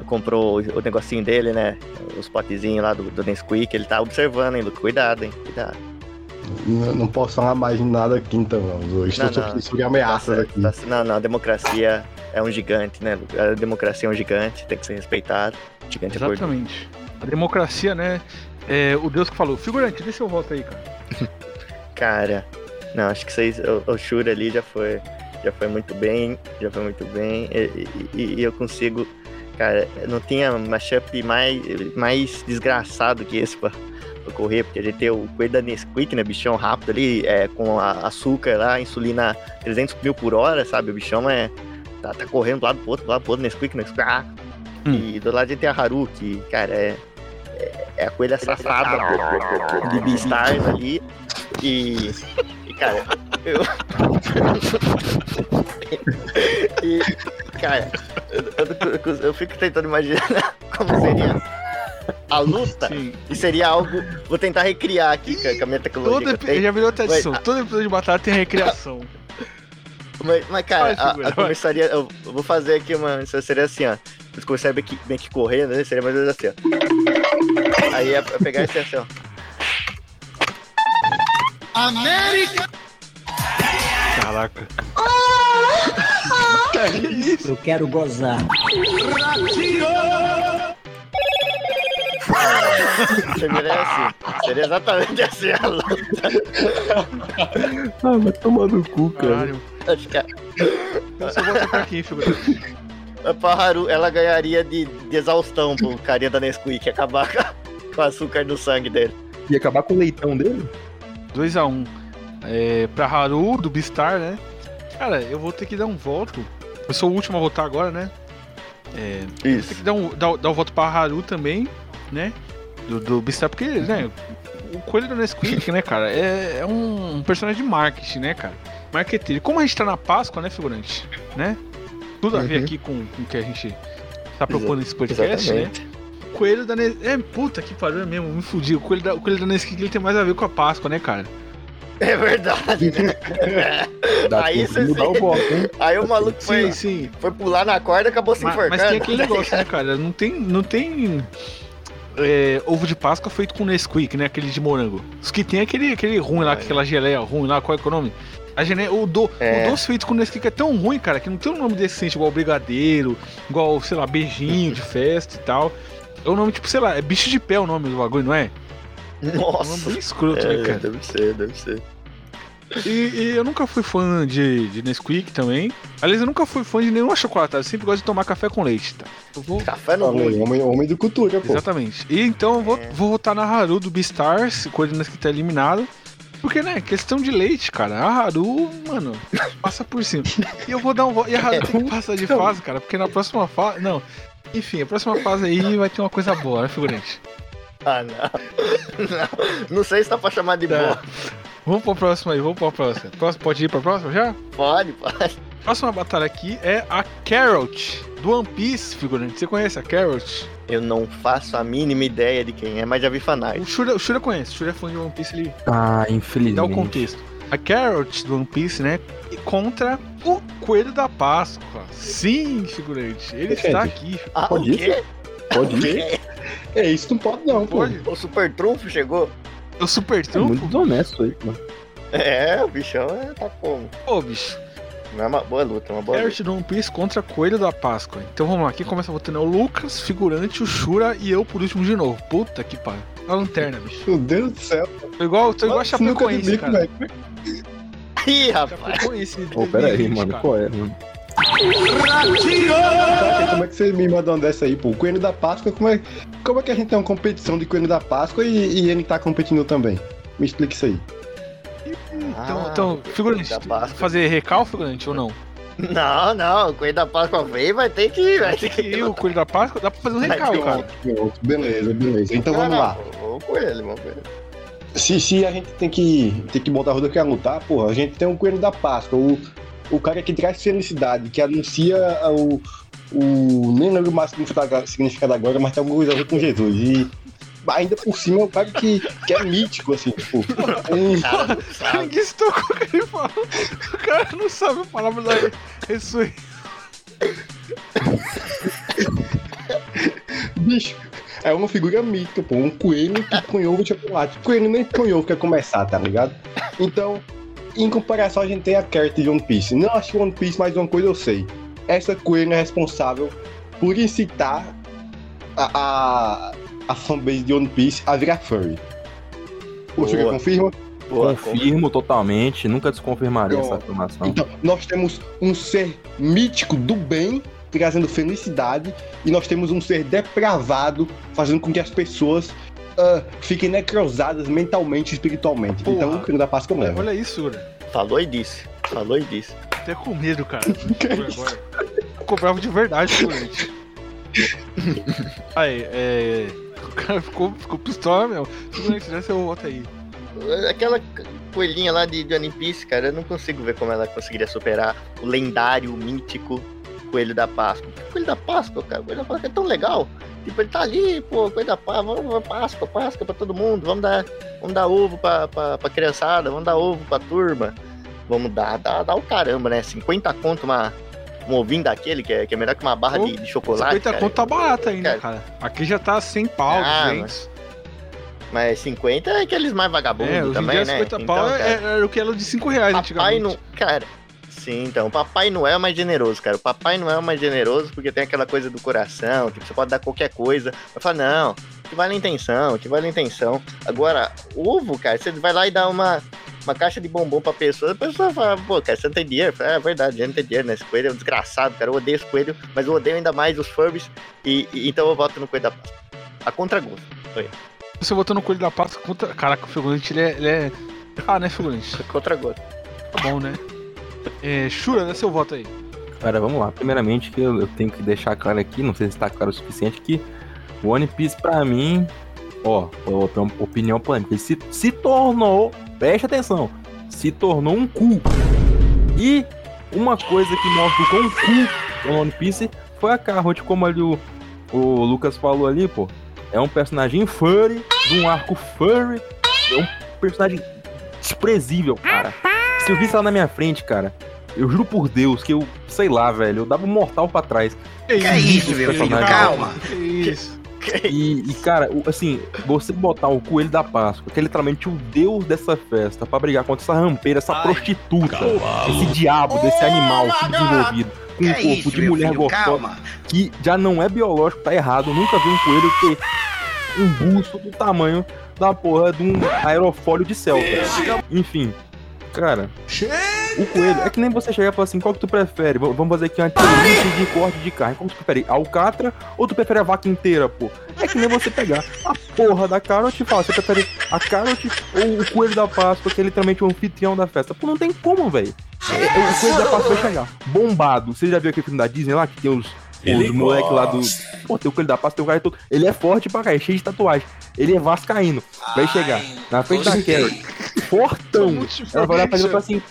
Comprou o, o negocinho dele, né? Os potezinhos lá do, do Nesquik. Ele tá observando, hein, Luca? Cuidado, hein? Cuidado. Não, não posso falar mais nada aqui então, não. Estou Não, não. sobre, Tá ameaças certo, aqui. tá não, não, a democracia é um gigante, né? Luca? A democracia é um gigante, tem que ser respeitado. Gigante é. Exatamente. A democracia, né? É o Deus que falou. Figurante, dê seu voto aí, cara. Cara, não, acho que vocês. O, o Shura ali já foi, já foi muito bem. Já foi muito bem. E, e- e eu consigo. Cara, não tinha mashup mais, mais desgraçado que esse pra, pra correr, porque a gente tem o coelho da Nesquik, né? Bichão rápido ali, é, com açúcar lá, insulina 300 mil por hora, sabe? O bichão é. Tá, tá correndo do lado pro outro, do lado pro outro, Nesquik, Nesquik. ah. Hum. E do lado a gente tem a Haru, que, cara, é. É, é a coelha safada de Beastars ali. E, e cara, eu. e, cara, eu, eu- eu fico tentando imaginar como seria a luta. Sim. E seria algo. Vou tentar recriar aqui com a- com a minha tecnologia. Todo já virou tradição. Mas- Todo episódio de batalha tem recreação. Mas, mas, cara, Vai, a, a. Eu, eu vou fazer aqui uma. Seria assim, ó. Eles começaram bem que, bem que correndo, né? Seria mais ou menos assim, ó. Aí ia pegar esse assim, ó. América! Caraca. Eu quero gozar. Seria assim. Seria exatamente assim a luta. Ah, vai tomar no cu, cara. Caralho. Acho que a, Eu só vou pra quem, figura? a Paharu, ela ganharia de, de exaustão pro carinha da Nesquik acabar com, o açúcar do sangue dele. E acabar com o leitão dele? 2x1. É, pra Haru, do Beastar, né? Cara, eu vou ter que dar um voto. Eu sou o último a votar agora, né? É, tem que dar um, dar, dar um voto pra Haru também, né? Do, do Beastar, porque, né? O Coelho do Nesquik, né, cara? É, é um, personagem de marketing, né, cara? Marqueteiro. Como a gente tá na Páscoa, né, figurante? Né? Tudo a ver Uhum. aqui com, com o que a gente tá propondo nesse podcast, né? Exatamente. O Coelho da Nesquik. É, puta que pariu é mesmo, me fudi. O Coelho da, o Coelho da Nesquik ele tem mais a ver com a Páscoa, né, cara? É verdade, né? Aí você mudar sim. o voto, hein? Aí o maluco Sim, foi, sim. foi pular na corda e acabou se Mas, enforcando. mas tem aquele negócio, né, cara? Não tem. Não tem é, ovo de Páscoa feito com Nesquik, né? Aquele de morango. Os que tem é aquele, aquele ruim lá, É. aquela geleia ruim lá, qual é que é o nome? A gene... o, do... É. o doce feito com Nesquik é tão ruim, cara, que não tem um nome decente igual brigadeiro, igual, sei lá, beijinho de festa e tal. É um nome tipo, sei lá, é bicho de pé o nome do bagulho, não é? É um nome Nossa. bem escroto, né, É, cara? deve ser, deve ser. E, e eu nunca fui fã de, de Nesquik também. Aliás, eu nunca fui fã de nenhuma chocolatada. Eu sempre gosto de tomar café com leite, tá? Vou. Café ruim. homem, homem do cultura, pô. Exatamente. E então eu vou, É. vou votar na Haru do Beastars, coordenando que tá eliminado. Porque, né, questão de leite, cara. A Haru, mano, passa por cima. E eu vou dar um voto. E a Haru tem que passar de fase, cara, porque na próxima fase. Não. Enfim, a próxima fase aí vai ter uma coisa boa, né, figurante? Ah, não. não. Não sei se tá pra chamar de Tá. boa. Vamos pra próxima aí, vamos pra próxima. Próximo- Pode ir pra próxima já? Pode, pode. Próxima batalha aqui é a Carrot, do One Piece, figurante. Você conhece a Carrot? Eu não faço a mínima ideia de quem é, mas já vi fanart. O Shura, o Shura conhece, o Shura é fã de One Piece, ele Ah, dá infelizmente. o contexto. A Carrot do One Piece, né? e Contra o Coelho da Páscoa. Sim, figurante. Ele está aqui. Ah, Pode o ir? quê? Pode ir. É isso, não pode não, pô. Pode? O super trunfo chegou? O Super É muito Trunfo? desonesto aí, mano. É, o bichão é, tá como? Ô, bicho. É uma boa luta, é uma boa luta. Carrot do One Piece contra Coelho da Páscoa. Então vamos lá. Quem começa votando é o Lucas, figurante, o Shura e eu por último de novo. Puta que pariu. A lanterna, bicho. Meu Deus do céu. Tô igual, tô igual a Chapecoense, bico, cara. velho. Ih, rapaz. Chapecoense. Ô, pera aí, 2020, mano. cara. Qual é, mano? Cara, Como é que você me manda uma dessa aí, pô? O Coelho da Páscoa, como é, como é que a gente tem uma competição de Coelho da Páscoa e, e ele tá competindo também? Me explica isso aí. Então, Ah, então figurante, da Páscoa. fazer recal, figurante, ou não? Não, não, o Coelho da Páscoa veio, vai ter que ir, vai ter que E ir. o Coelho da Páscoa dá pra fazer um recal, um cara. Pronto, Beleza, beleza. Então vamos lá. Vamos com ele, vamos com ele. Se, se a gente tem que, tem que botar a roda que quer lutar, porra, a gente tem o Coelho da Páscoa, o, o cara que traz felicidade, que anuncia o. o nem lembro mais o significado, significado agora, mas tem alguma coisa a ver com Jesus. E ainda por cima é o cara que, que é mítico, assim, tipo. um- Cara, não sabe. Ninguém se tocou o que ele falou. O cara não sabe a palavra da ressurreição. Bicho, é uma figura mítica, pô. Um coelho que ovo de chocolate. Coelho nem ovo quer começar, tá ligado? Então, em comparação, a gente tem a Carrot de One Piece. Não acho One Piece, mas uma coisa eu sei. Essa coelho é responsável por incitar a, a, a fanbase de One Piece a virar furry. O. Sugar confirma? Boa, Confirmo totalmente, nunca desconfirmaria essa afirmação. Então, nós temos um ser mítico do bem trazendo felicidade e nós temos um ser depravado fazendo com que as pessoas ah, fiquem necrosadas mentalmente e espiritualmente. Porra. Então, o Crânio da Páscoa leva. Olha isso, Ura. Falou e disse. Falou e disse. Até com medo, cara. agora. Ficou bravo de verdade. Aí, é. cara ficou, ficou pistola mesmo. Figurante, dá seu voto aí. Aquela coelhinha lá de, de One Piece, cara, eu não consigo ver como ela conseguiria superar o lendário, mítico Coelho da Páscoa. Coelho da Páscoa, cara, Coelho da Páscoa é tão legal. Tipo, ele tá ali, pô, Coelho da Páscoa, vamos, Páscoa, Páscoa pra todo mundo, vamos dar, vamos dar ovo pra, pra, pra criançada, vamos dar ovo pra turma. Vamos dar, dar, dar o caramba, né? 50 conto uma, um ovinho daquele, que é, que é melhor que uma barra Pô, de, de chocolate. 50 cara. conto tá barato ainda, Cara. cara. Aqui já tá 100 pau, Ah, 200. Mas 50 é aqueles mais vagabundos É, também, dia né? 50 Então, pau cara, é- era o que era de 5 reais Papai antigamente. não. Cara, sim, então. Papai Noel é mais generoso, cara. O Papai Noel é mais generoso porque tem aquela coisa do coração, que você pode dar qualquer coisa. Vai falar, não, que vale a intenção, que vale a intenção. Agora, ovo, cara, você vai lá e dá uma, uma caixa de bombom pra pessoa, a pessoa fala, pô, cara, você não tem dinheiro. Fala, É verdade, eu não tenho dinheiro, né? Esse coelho é um desgraçado, cara. Eu odeio esse coelho, mas eu odeio ainda mais os Furbies. E, e- então eu voto no coelho da Páscoa. A contragosto. Você botou no coelho da Páscoa contra. Caraca, o figurante ele é. Ele é... Ah, né, figurante? A contragosto. Tá bom, né? É, Shura, dá seu voto aí. Cara, vamos lá. Primeiramente, que eu, eu tenho que deixar claro aqui, não sei se tá claro o suficiente, que o One Piece, pra mim, ó, opinião polêmica, ele se, se tornou, preste atenção, se tornou um cu. E uma coisa que mostra o quão cu é o One Piece foi a Carrot, como ali o, o Lucas falou ali, pô. É um personagem furry, de um arco furry, é um personagem desprezível, cara. Se eu visse ela na minha frente, cara, eu juro por Deus que eu, sei lá, velho, eu dava um mortal pra trás. Que isso, meu filho? personagem. Calma. Que isso? E, e, cara, assim, você botar o Coelho da Páscoa, que é literalmente o deus dessa festa, pra brigar contra essa rampeira, essa prostituta, esse diabo desse animal subdesenvolvido, com um Que corpo isso, de mulher filho? gostosa, Calma. que já não é biológico, tá errado. Eu nunca vi um coelho ter um busto do tamanho da porra de um aerofólio de Celta. Enfim, cara, o coelho é que nem você chegar e falar assim: qual que tu prefere? V- Vamos fazer aqui uma entrevista de corte de carne. Qual que tu prefere? Alcatra ou tu prefere a vaca inteira, pô? É que nem você pegar a porra da carrot e falar: você prefere a carrot ou o coelho da Páscoa, que é literalmente o anfitrião da festa? Pô, não tem como, velho. É, O coelho da Páscoa vai chegar bombado. Você já viu aquele filme da Disney lá que tem os. Os moleques lá do. Pô, tem o coelho da Páscoa, tem o cara todo. Ele é forte pra é cheio de tatuagem. Ele é vascaíno. Vai chegar na frente da Carrot. Fortão. Ela vai olhar pra ele e falar assim.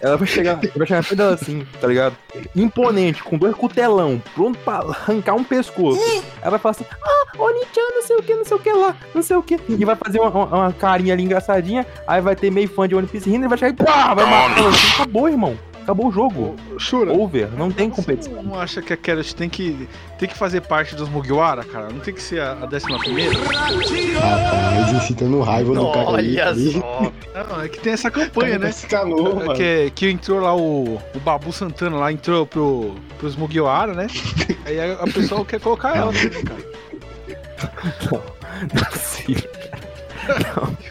Ela vai chegar, vai chegar na frente dela assim, tá ligado? Imponente, com dois cutelão, pronto pra arrancar um pescoço. Ela vai falar assim, ah, Oni-chan, não sei o que, não sei o que lá, não sei o que. E vai fazer uma, uma- uma carinha ali engraçadinha, aí vai ter meio fã de One Piece rindo e vai chegar e pá, vai matar ela assim. Acabou, irmão. Acabou o jogo. Shura, Over, não tem você competição. não acha que a Carrot tem que, tem que fazer parte dos Mugiwara, cara? Não tem que ser a, a décima primeira? Rapaz, incitando raiva do cara. Olha só. Não, é que tem essa campanha, né? Esse calor, mano. Que, que entrou lá o, o Babu Santana lá, entrou pro, pros Mugiwara, né? Aí a, a pessoa quer colocar ela também, cara. Não é possível.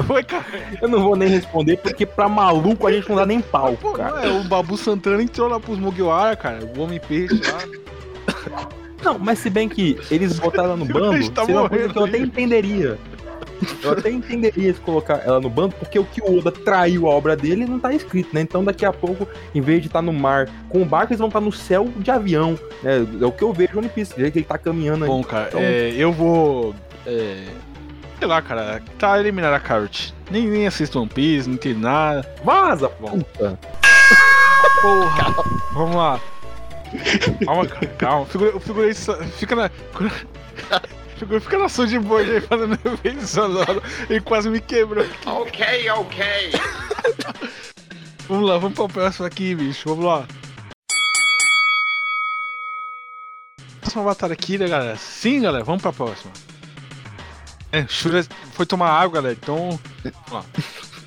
Foi, cara. Eu não vou nem responder, porque pra maluco a gente não dá nem pau, Pô, cara. é, o Babu Santana entrou lá pros Mugiwara, cara. O Homem Peixe lá. Não, mas se bem que eles botaram ela no bando, tá seria uma coisa que eu até entenderia. Eu até entenderia se colocar ela no bando, porque o que o Oda traiu a obra dele não tá escrito, né? Então daqui a pouco, em vez de estar no mar com o barco, eles vão estar no céu de avião. né? É o que eu vejo no One Piece, que ele tá caminhando aí. Bom, cara, Então- é, eu vou. É, sei lá, cara. Tá eliminando a Carrot. Nem, nem assisto One Piece, não entendo nada. Vaza, puta! Porra. Vamos lá. Calma, cara, calma. Figura, o figurante só- fica na. Figura, fica na som de boi aí fazendo efeito sonoro. Ele quase me quebrou. Ok, ok. Vamos lá, vamos pra próxima aqui, bicho. Vamos lá. Próxima batalha aqui, né, galera? Sim, galera, vamos pra próxima. É, Shura foi tomar água, galera, então. Vamos lá.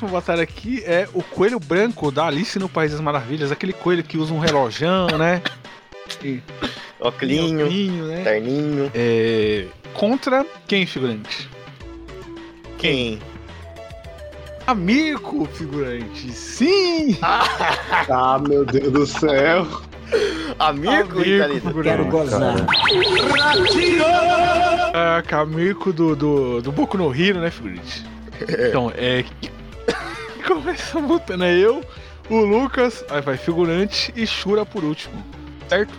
A batalha aqui é o coelho branco da Alice no País das Maravilhas. Aquele coelho que usa um relojão, né? E Oclinho, óculinho, né? terninho. É, contra quem, figurante? Quem? Amigo, figurante. Sim! Ah, meu Deus do céu. Amigo, Amigo, Italita. figurante. Quero gozar. Ah, Kamiko do, do, do Boku no Hero, né, figurante? Então, é. Começa botando é eu, o Lucas, aí vai figurante e Shura por último, certo?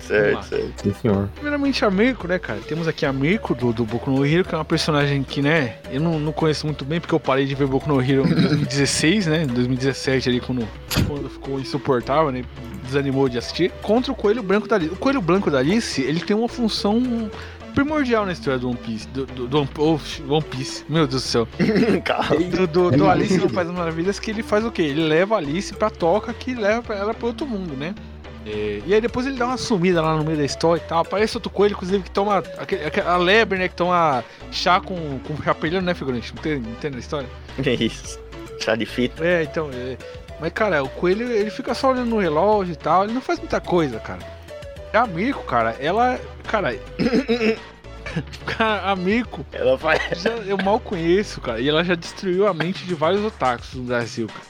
Certo, certo. Sim, senhor. Primeiramente a Mirko, né, cara? Temos aqui a Mirko do, do Boku no Hero, que é uma personagem que, né, eu não, não conheço muito bem, porque eu parei de ver Boku no Hero em 2016, né? Em 2017 ali, quando, quando ficou insuportável, né? Desanimou de assistir. Contra o Coelho Branco da Alice. O Coelho Branco da Alice, ele tem uma função primordial na história do One Piece. Do, do, do One, oh, One Piece, meu Deus do céu. Calma. Do, do, do Alice não faz as maravilhas, que ele faz o quê? Ele leva a Alice pra toca que leva ela pra outro mundo, né? É, e aí depois ele dá uma sumida lá no meio da história e tal. Aparece outro coelho, inclusive, que toma. aquele- aquela- A lebre, né? Que toma chá com, com chapelhão, né, figurante? Não tem, não tem na história? Isso. Chá de fita. É, então. é. Mas, cara, o coelho ele fica só olhando no relógio e tal. Ele não faz muita coisa, cara. A Mirko, cara, ela. Cara. cara, a Mirko, Ela faz. já- eu mal conheço, cara. E ela já destruiu a mente de vários otakus no Brasil, cara.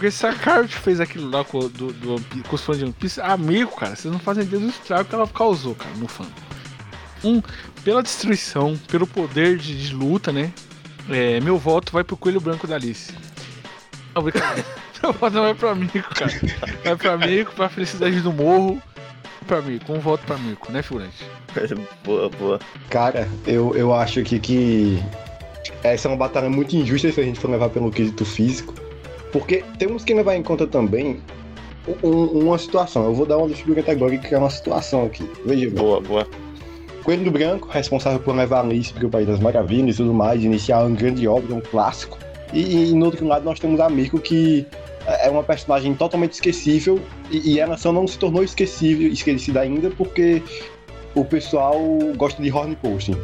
Porque se a Carrot fez aquilo lá com, do, do com os fãs de One Piece, a Mirko, cara, vocês não fazem ideia do estrago que ela causou, cara, no fã. Um, pela destruição, pelo poder de, de luta, né? É, meu voto vai pro Coelho Branco da Alice. Não, brincadeira. Meu voto não vai pra Mirko, cara. Vai pra Mirko, pra felicidade do morro. Pra Mirko, um voto pra Mirko, né, figurante? boa, boa. Cara, eu, eu acho aqui que essa é uma batalha muito injusta se a gente for levar pelo quesito físico. Porque temos que levar em conta também um- uma situação. Eu vou dar uma figura categórica que é uma situação aqui. Veja. Boa, boa. Coelho Branco, responsável por levar a Alice para o País das Maravilhas e tudo mais, iniciar uma grande obra, um clássico. E, e no outro lado nós temos a Mirko, que é uma personagem totalmente esquecível, e, e ela só não se tornou esquecível, esquecida ainda porque o pessoal gosta de horn posting.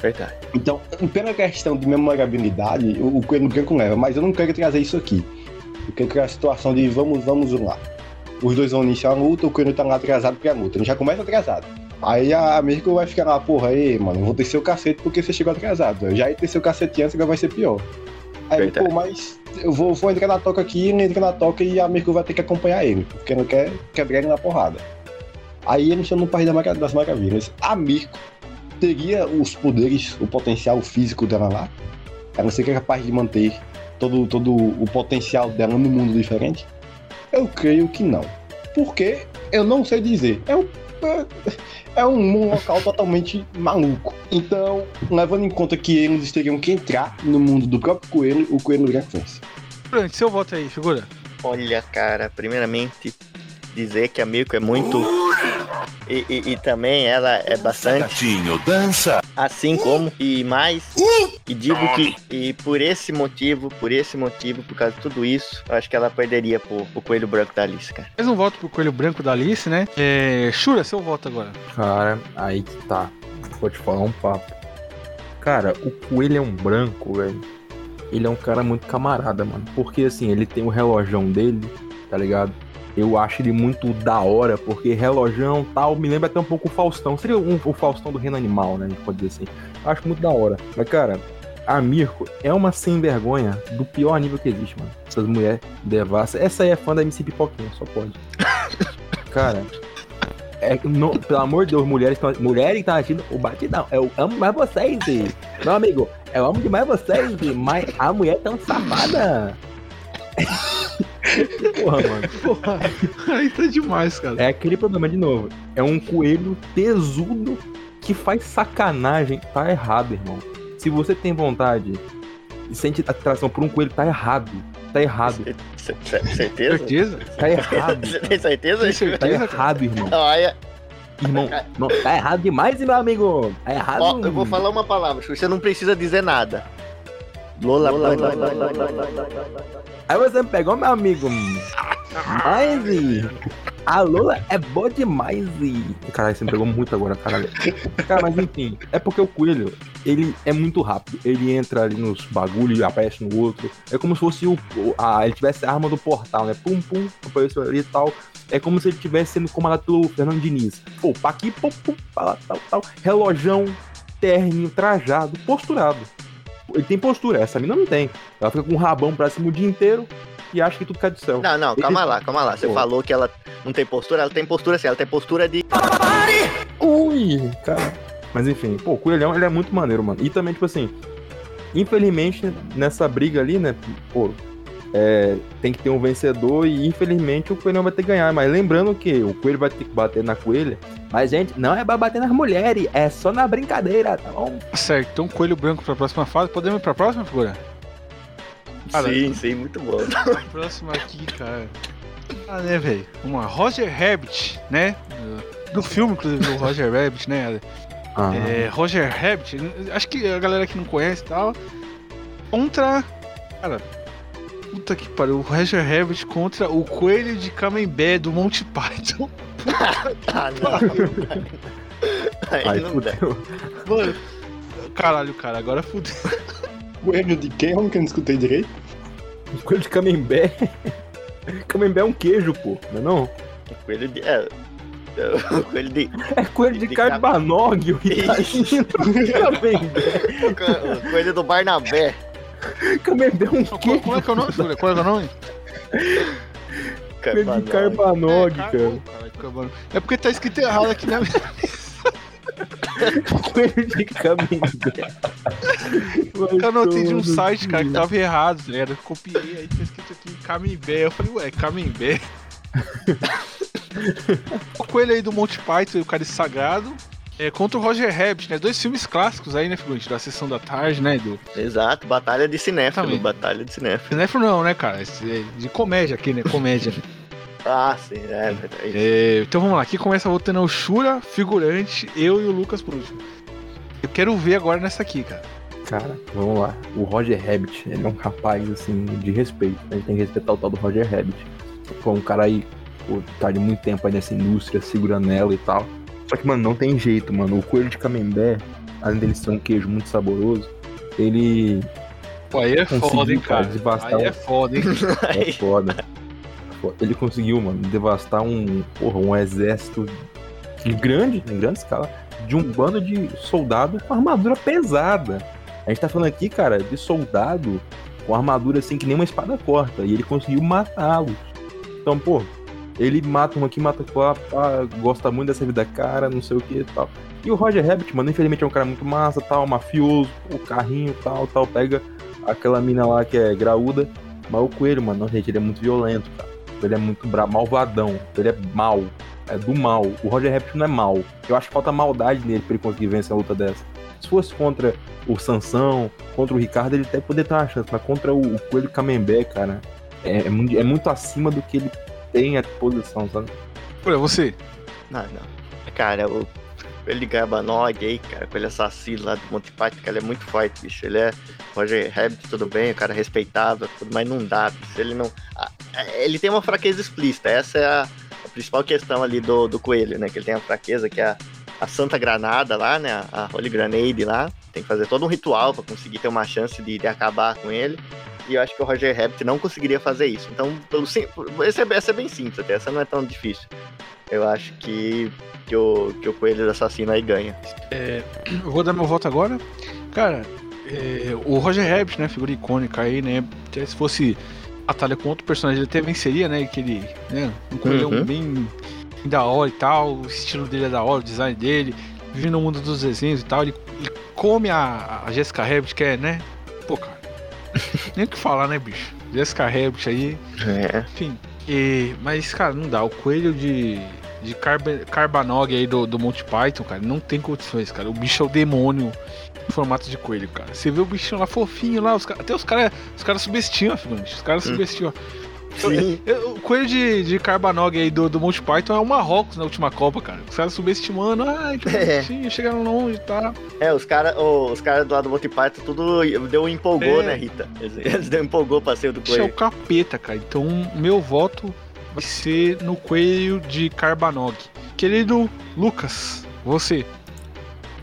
Verdade. Então, pela questão de memorabilidade, o, o Coelho Branco leva, mas eu não quero trazer isso aqui. Eu quero criar a situação de vamos, vamos lá. Os dois vão iniciar a luta, o Coelho tá lá atrasado pra luta. Ele já começa atrasado. Aí a Mirko vai ficar lá, porra, aí, mano, vou descer o cacete porque você chegou atrasado. Eu já ia descer o cacete antes, agora vai ser pior. Aí, pô, mas eu vou, vou entrar na toca aqui, ele entra na toca e a Mirko vai ter que acompanhar ele, porque não quer quebrar ele na porrada. Aí ele chama no País das Maravilhas. A Mirko teria os poderes, o potencial físico dela lá? Ela seria capaz de manter todo, todo o potencial dela no mundo diferente? Eu creio que não. Porque eu não sei dizer. É um, é- é um local totalmente maluco. Então, levando em conta que eles teriam que entrar no mundo do próprio coelho, o coelho branco vence. Figurante, seu voto aí, figura. Olha, cara, primeiramente dizer que a Mirko é muito. E, e- e também ela é bastante. Gatinho, dança. Assim como e mais. E digo que e por esse motivo, por esse motivo, por causa de tudo isso, eu acho que ela perderia pro, pro Coelho Branco da Alice, cara. Mais um voto pro Coelho Branco da Alice, né? É, Shura, seu voto agora. Cara, aí que tá. Vou te falar um papo. Cara, o coelho é um branco, velho. Ele é um cara muito camarada, mano. Porque assim, ele tem o relojão dele, tá ligado? Eu acho ele muito da hora, porque relojão tal, me lembra até um pouco o Faustão. Seria um, o Faustão do reino animal, né? A gente pode dizer assim. Eu acho muito da hora. Mas, cara, a Mirko é uma sem vergonha do pior nível que existe, mano. Essas mulheres devassas. Essa aí é fã da MC Pipoquinha, só pode. Cara, é, não, pelo amor de Deus, mulheres estão mulheres que estão assistindo o batidão. Eu amo mais vocês, Zê. meu amigo. Eu amo demais vocês, mas a mulher é tão safada. Porra, mano. Porra, aí tá demais, cara. É aquele problema de novo. É um coelho tesudo que faz sacanagem. Tá errado, irmão. Se você tem vontade e sente atração por um coelho, tá errado. Tá errado. C- certeza? Certeza? Tá errado. Você tem certeza? Tem certeza? Tá errado, irmão. Olha, Irmão, não, tá errado demais, meu amigo. Tá errado. ó, eu vou falar uma palavra, você não precisa dizer nada. Lola, Lola, Aí você me pegou, meu amigo. Mas a Lola é boa demais e. Caralho, você me pegou muito agora, caralho. Cara, mas enfim, é porque o coelho, ele é muito rápido. Ele entra ali nos bagulhos e aparece no outro. É como se fosse o. a, ele tivesse a arma do portal, né? Pum, pum, apareceu ali e tal. É como se ele tivesse sendo comandado pelo Fernando Diniz. Pô, pra aqui, pum, pum, pra lá, tal, tal. Relojão, terninho, trajado, posturado. Ele tem postura, essa mina não tem. Ela fica com um rabão pra cima o dia inteiro e acha que tudo cai do céu. Não, não, calma lá, calma lá. Você Pô. falou que ela não tem postura, ela tem postura assim, ela tem postura de. Ui, cara. Mas enfim, pô, o Coelhão, ele é muito maneiro, mano. E também, tipo assim, infelizmente, nessa briga ali, né, pô, é, tem que ter um vencedor e infelizmente o coelho vai ter que ganhar. Mas lembrando que o coelho vai ter que bater na coelha. Mas, gente, não é pra bater nas mulheres, é só na brincadeira, tá bom? Certo, então coelho branco pra próxima fase. Podemos ir pra próxima figura? Cara, sim, sim, muito bom. Próxima aqui, cara. Ah, né, velho? Uma Roger Rabbit, né? Do filme, inclusive, do Roger Rabbit, né? Ah, É, Roger Rabbit, acho que a galera que não conhece e tal. Contra. Cara. Puta que pariu. O Roger Rabbit contra o Coelho de Camembert do Monty Python. Ah, não. Aí, Aí não dá. fudeu. Mano. Caralho, cara, agora fudeu. Coelho de quem? Como que eu não escutei direito? Coelho de camembert. camembert é um queijo, pô, não é não? Coelho de. É, o coelho de. É coelho de, De carbanog, o Isso. camembert. O coelho do Barnabé. Camembert é um queijo. como é que é o nome? Figura? Qual é é o nome? Coelho de carbanog, É, cara. É porque tá escrito errado aqui na minha. Coelho de camembert. Eu anotei de um site, cara, que tava errado, ligado? Eu copiei, aí tá escrito aqui Camembert. Eu falei, ué, Camembert? o coelho aí do Monty Python e o Cálice Sagrado. É, contra o Roger Rabbit, né? Dois filmes clássicos aí, né, figurante? Da Sessão da Tarde, né? Do... Exato, batalha de cinéfilo. Também. Batalha de cinéfilo. Cinéfilo não, né, cara? É De comédia aqui, né? Comédia. Ah, sim, é verdade. É, então vamos lá, aqui começa voltando o Shura, figurante, eu e o Lucas por último. Eu quero ver agora nessa aqui, cara. Cara, vamos lá. O Roger Rabbit, ele é um rapaz, assim, de respeito. A gente tem que respeitar o tal do Roger Rabbit. Foi um cara aí, pô, tá de muito tempo aí nessa indústria, segurando ela e tal. Só que, mano, não tem jeito, mano. O coelho de camembert, além dele ser um queijo muito saboroso, ele Pô, aí é foda, hein, cara, devastar Aí um- é foda, hein. é foda. Foda. Ele conseguiu, mano, devastar um, porra, um exército grande, em grande escala, de um bando de soldado com armadura pesada. A gente tá falando aqui, cara, de soldado com armadura assim que nem uma espada corta. E ele conseguiu matá-los. Então, pô, ele mata um aqui, mata lá, pá, gosta muito dessa vida cara, não sei o que e tal. E o Roger Rabbit, mano, infelizmente é um cara muito massa, tal, mafioso, o carrinho, tal, tal, pega aquela mina lá que é graúda. Mas o coelho, mano, gente, ele é muito violento, cara. Ele é muito bravo, malvadão. Ele é mal. É do mal. O Roger Rabbit não é mal. Eu acho que falta maldade nele pra ele conseguir vencer a luta dessa. Se fosse contra o Sansão, contra o Ricardo, ele até poderia ter uma chance. Mas contra o, Coelho Camembert, cara, é, é é muito acima do que ele tem à disposição, sabe? Olha, você. Não, não. Cara, o ele Garbanog aí, cara, com ele assassino lá do Monty Python, cara, ele é muito forte, bicho. Ele é Roger Rabbit, tudo bem, o cara é respeitável, tudo, mas não dá, bicho. Ele não. Ele tem uma fraqueza explícita, essa é a, a principal questão ali do, do coelho, né? Que ele tem a fraqueza que é a, a Santa Granada lá, né? A, Holy Grenade lá. Tem que fazer todo um ritual pra conseguir ter uma chance de, de acabar com ele. E eu acho que o Roger Rabbit não conseguiria fazer isso. Então, pelo sim, essa, é, essa é bem simples até, essa não é tão difícil. Eu acho que, que, o, que o Coelho Assassino aí ganha. Eu vou dar meu voto agora. Cara, é, o Roger Rabbit, né? Figura icônica aí, né? Até se fosse batalha com outro personagem, ele até venceria, né? Que ele, né? Um coelhão Uhum. bem, bem da hora e tal. O estilo dele é da hora, o design dele. Vive no mundo dos desenhos e tal. Ele, ele come a, a Jessica Rabbit, que é, né? Nem o que falar, né, bicho? Jessica Rabbit aí. É. Enfim. E, mas, cara, não dá. O coelho de, de Carba, Carbanog aí do, do Monty Python, cara, não tem condições, cara. O bicho é o demônio em formato de coelho, cara. Você vê o bichinho lá fofinho lá, os, até os caras os cara subestimam, figurante. Os caras Hum. subestimam. O coelho de, de Carbanog aí do, do Monty Python é o Marrocos na última Copa, cara. Os caras subestimando, ai, que É. chegaram longe tal. É, os caras os cara do lado do Monty Python tudo deu um empolgou, É. né, Rita? Eles, deu um empolgou o do Isso é o Coelho. capeta, cara. Então, meu voto vai ser no coelho de Carbanog. Querido Lucas, você.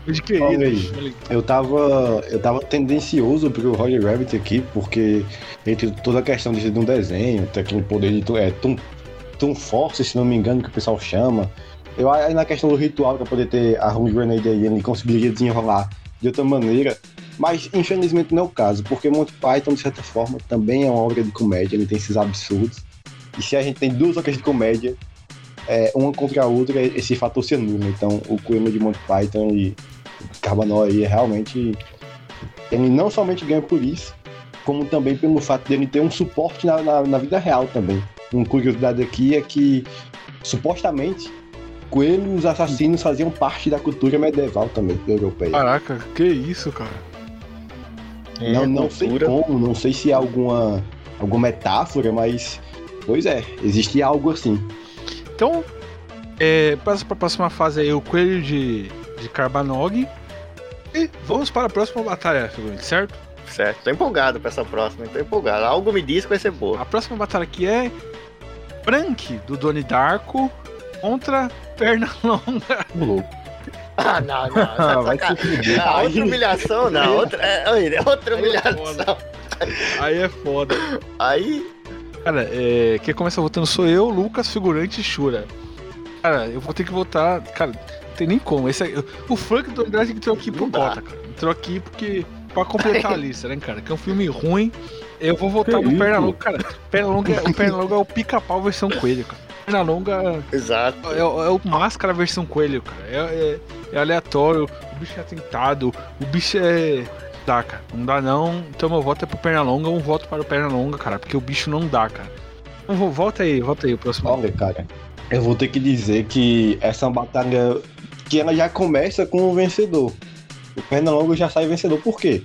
De querido. Olha aí. Eu tava, eu tava tendencioso pro Roger Rabbit aqui, porque tem toda a questão de ser um desenho, tem aquele poder de é, Toon, Toon Force, se não me engano, que o pessoal chama. Eu aí na questão do ritual, pra poder ter a Home Grenade aí, ele conseguiria desenrolar de outra maneira. Mas infelizmente não é o caso, porque Monty Python, de certa forma, também é uma obra de comédia, ele tem esses absurdos. E se a gente tem duas obras de comédia, é, uma contra a outra, esse fator se anula. Então o Coelho de Monty Python e Carbanó aí é realmente. Ele não somente ganha por isso, como também pelo fato dele ter um suporte na, na, na vida real também. Uma curiosidade aqui é que, supostamente, coelhos assassinos faziam parte da cultura medieval também, europeia. Caraca, que isso, cara. É, não, não sei como, não sei se é alguma, alguma metáfora, mas. Pois é, existe algo assim. Então, é, passa pra próxima fase aí o coelho de, de Carbanog. E vamos para a próxima batalha, figurante, certo? Certo, tô empolgado pra essa próxima, tô empolgado. Algo me diz que vai ser boa. A próxima batalha aqui é Frank, do Doni Darko, contra Pernalonga. Louco. Ah, não, não. Ah, essa vai saca- se fuder. Ah, outra humilhação, não. Outra, é, olha, outra Aí é humilhação. Aí é foda. Aí, Cara, é, quem começa votando sou eu, Lucas, figurante e Shura. Cara, eu vou ter que votar. Cara, não tem nem como. Esse é- o Frank do Andrade entrou aqui por cota, cara. Entrou aqui porque. Pra completar a lista, né, cara? Que é um filme ruim. Eu vou votar no? Pernalonga. Cara, Pernalonga, é- o Pernalonga é o pica-pau versão coelho, cara. Pernalonga exato. é, o- é o máscara versão coelho, cara. É, é- é aleatório, o bicho é atentado, o bicho é. Dá, cara. Não dá não. Então meu voto é pro Pernalonga, um voto para o Pernalonga, cara. Porque o bicho não dá, cara. Então, vo- volta aí, volta aí o próximo. Olha, cara, eu vou ter que dizer que essa batalha que ela já começa com o vencedor. O Pernalonga já sai vencedor. Por quê?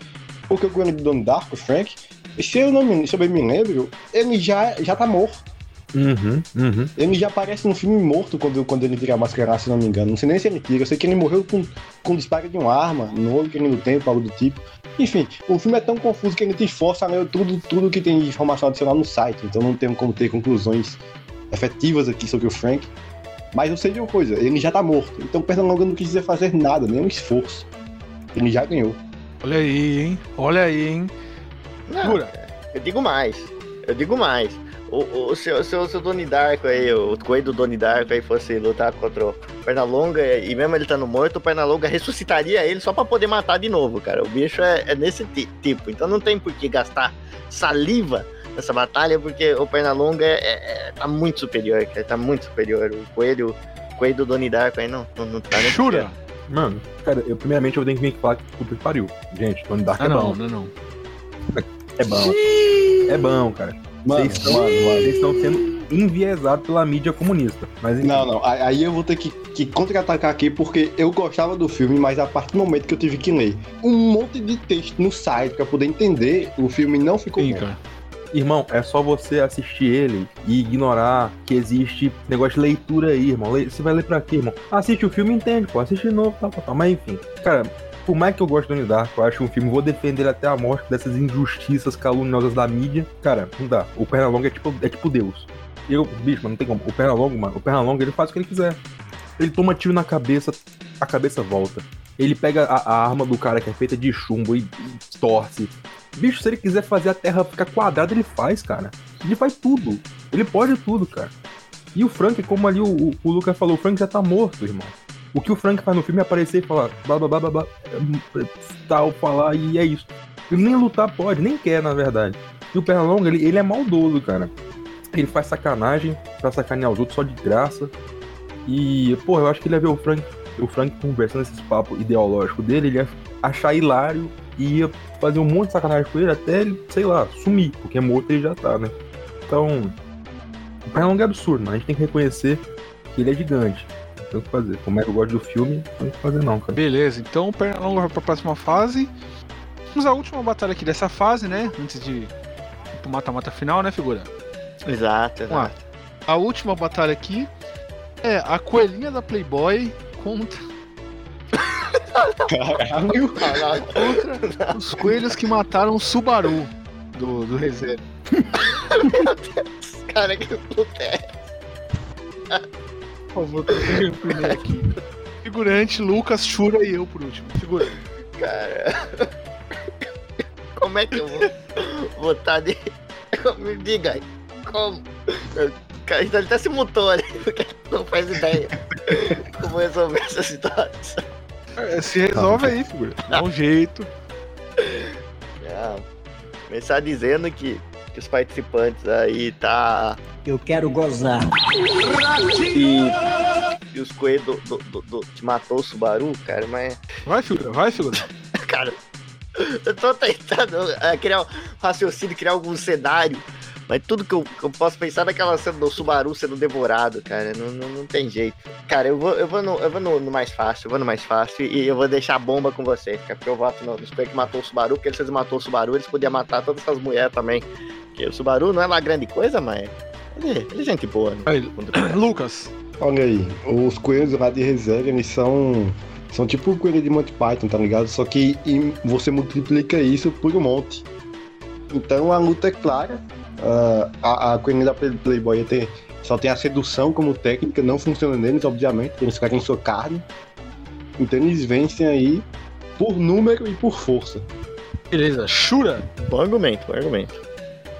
Porque o grande dono Darko, Frank, se eu não me, se eu bem me lembro, ele já, já tá morto. Uhum, uhum. Ele já aparece no filme morto quando, quando ele tira a máscara, se não me engano. Não sei nem se ele tira. Eu sei que ele morreu com, com disparo de uma arma, no olho que ele não tem, algo do tipo. Enfim, o filme é tão confuso que ele te força a ler tudo, tudo que tem de informação adicional no site. Então não tenho como ter conclusões efetivas aqui sobre o Frank. Mas eu sei de uma coisa, ele já tá morto. Então o Pernalonga não quis fazer nada, nenhum esforço. Ele já ganhou. Olha aí, hein? Olha aí, hein? Não, Jura? eu digo mais. Eu digo mais. O, o seu, seu, seu Doni Darko aí, o coelho do Doni Darko aí fosse lutar contra o Pernalonga e mesmo ele estando morto, o Pernalonga ressuscitaria ele só pra poder matar de novo, cara. O bicho é, é nesse ti- tipo. Então não tem por que gastar saliva nessa batalha, porque o Pernalonga é, é- é- tá muito superior, cara. Tá muito superior. O coelho, o coelho do Doni Darko aí não, não, não tá nem Jura? Mano, cara, eu primeiramente eu tenho que vir aqui falar que puta que pariu. Gente, Tony Dark Ah, é não, bom. não, não. É bom. É bom, cara. Mano, Vocês estão, mano, mano. vocês estão sendo enviesados pela mídia comunista. Mas enfim, Não, não. Aí aí eu vou ter que, que contra-atacar aqui porque eu gostava do filme, mas a partir do momento que eu tive que ler um monte de texto no site pra poder entender, o filme não ficou Sim, bom. cara. Irmão, é só você assistir ele e ignorar que existe negócio de leitura aí, irmão. Você vai ler pra quê, irmão? Assiste o filme entende, pô. Assiste de novo, tal, tal, tal. Mas enfim, cara, por mais que eu goste do Donnie Darko, eu acho um filme, vou defender até a morte dessas injustiças caluniosas da mídia. Cara, não dá. O Pernalonga é tipo, é tipo Deus. Eu, bicho, mas não tem como. O Pernalonga, mano, o Pernalonga, ele faz o que ele quiser. Ele toma tiro na cabeça, a cabeça volta. Ele pega a, a arma do cara que é feita de chumbo e, e torce. Bicho, se ele quiser fazer a terra ficar quadrada, ele faz, cara. Ele faz tudo. Ele pode tudo, cara. E o Frank, como ali o, o, o Lucas falou, o Frank já tá morto, irmão. O que o Frank faz no filme é aparecer e falar blá blá blá blá blá, é, tal, falar e é isso. Ele nem lutar pode, nem quer, na verdade. E o Pernalonga, ele, ele é maldoso, cara. Ele faz sacanagem pra sacanear os outros só de graça. E, pô, eu acho que ele ia ver o Frank, o Frank conversando esses papos ideológicos dele, ele ia achar hilário e ia fazer um monte de sacanagem com ele até ele, sei lá, sumir, porque morto ele já tá, né? Então, o Pernalonga é absurdo, mas a gente tem que reconhecer que ele é gigante. Não tem o que fazer. Como é que eu gosto do filme, não tem o que fazer não, cara. Beleza, então o Pernalonga vai pra próxima fase. Vamos à última batalha aqui dessa fase, né? Antes de ir pro mata-mata final, né, figura? Exato, exato. A última batalha aqui é a coelhinha da Playboy contra, Caralho. contra os coelhos que mataram o Subaru do, do reserva. Cara, que puta é. Por favor, primeiro aqui. Figurante, Lucas, Shura e eu por último. Figurante. Cara. Como é que eu vou votar de. Me diga aí. Como? Cara, ele até se mutou ali, porque não faz ideia como resolver essa situação. É, Se resolve aí, figurante. Dá um jeito. Ah, começar dizendo que, que os participantes aí tá. Eu quero gozar. E, e os coelhos do, do, do- do- que matou o Subaru, cara, mas. Vai, figura, vai, figura. Cara, eu tô tentando é, criar um raciocínio, criar algum cenário. Mas tudo que eu, que eu posso pensar naquela cena do Subaru sendo devorado, cara. Não, não, não tem jeito. Cara, eu vou, eu vou, no, eu vou no, no mais fácil, eu vou no mais fácil e eu vou deixar a bomba com vocês, cara. Porque eu voto no, nos que matou o Subaru, porque se eles matou o Subaru, eles podiam matar todas essas mulheres também. Porque o Subaru não é lá grande coisa, mas. Ele, ele é gente boa. Né? Aí, Lucas. Olha aí, os coelhos lá de reserva, eles são. São tipo o coelho de Monty Python, tá ligado? Só que em- você multiplica isso por um monte. Então a luta é clara. Ah, a, a coelhinha da Play- Playboy tem, só tem a sedução como técnica, não funciona neles, obviamente, eles querem sua carne. Então eles vencem aí por número e por força. Beleza, Shura. Bom argumento, bom argumento.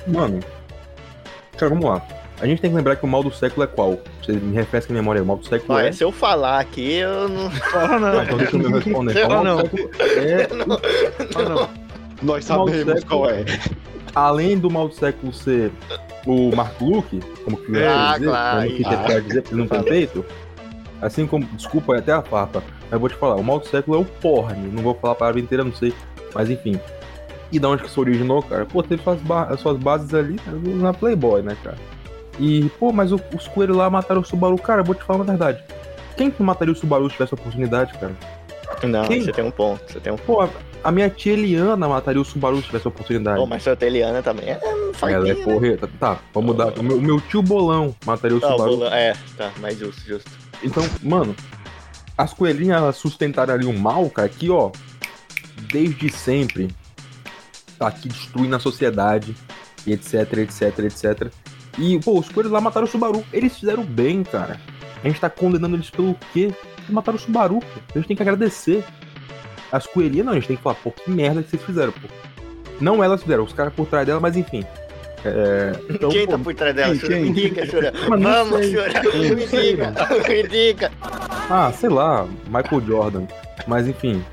Mano, cara, vamos lá. A gente tem que lembrar que o mal do século é qual? Você me refresca a memória. O mal do século Olha, é. se eu falar aqui, eu não. Fala Ah, não. então deixa eu me responder. Não. século é Fala não. Nós sabemos qual é. Além do mal do século ser o Mark Luke, como que eu Ah, dizer, claro. Ah. quer dizer, porque não tem peito. Assim como, desculpa, é até a farpa, mas eu vou te falar, o mal do século é o porn, não vou falar a palavra inteira, não sei, mas enfim. E da onde que isso originou, cara? Pô, teve suas, ba- as suas bases ali na Playboy, né, cara? E, pô, mas o- os coelhos lá mataram o Subaru, cara, eu vou te falar uma verdade. Quem que mataria o Subaru se tivesse a oportunidade, cara? Não, Quem? você tem um ponto, você tem um ponto. Pô, a- minha tia Eliana mataria o Subaru se tivesse a oportunidade. Pô, mas sua Eliana também é Ela é né? porreta. Tá, vamos mudar. O meu, o meu tio Bolão mataria o Não, Subaru. Bolan- é, tá, mais justo, justo. Então, mano, as coelhinhas sustentaram ali um mal, cara, que, ó, desde sempre tá aqui destruindo a sociedade, e etc, etc, etc. E, pô, os coelhos lá mataram o Subaru. Eles fizeram bem, cara. A gente tá condenando eles pelo quê? Eles mataram o Subaru, pô. A gente tem que agradecer. As coelhinhas, não, a gente tem que falar, pô, que merda que vocês fizeram, pô. Não elas fizeram, os caras por trás dela, mas enfim. É, então, quem pô, tá por trás dela? quem, quem? Me diga. Mas não Vamos, sei. Quem? Me diga, me diga. Ah, sei lá, Michael Jordan. Mas enfim,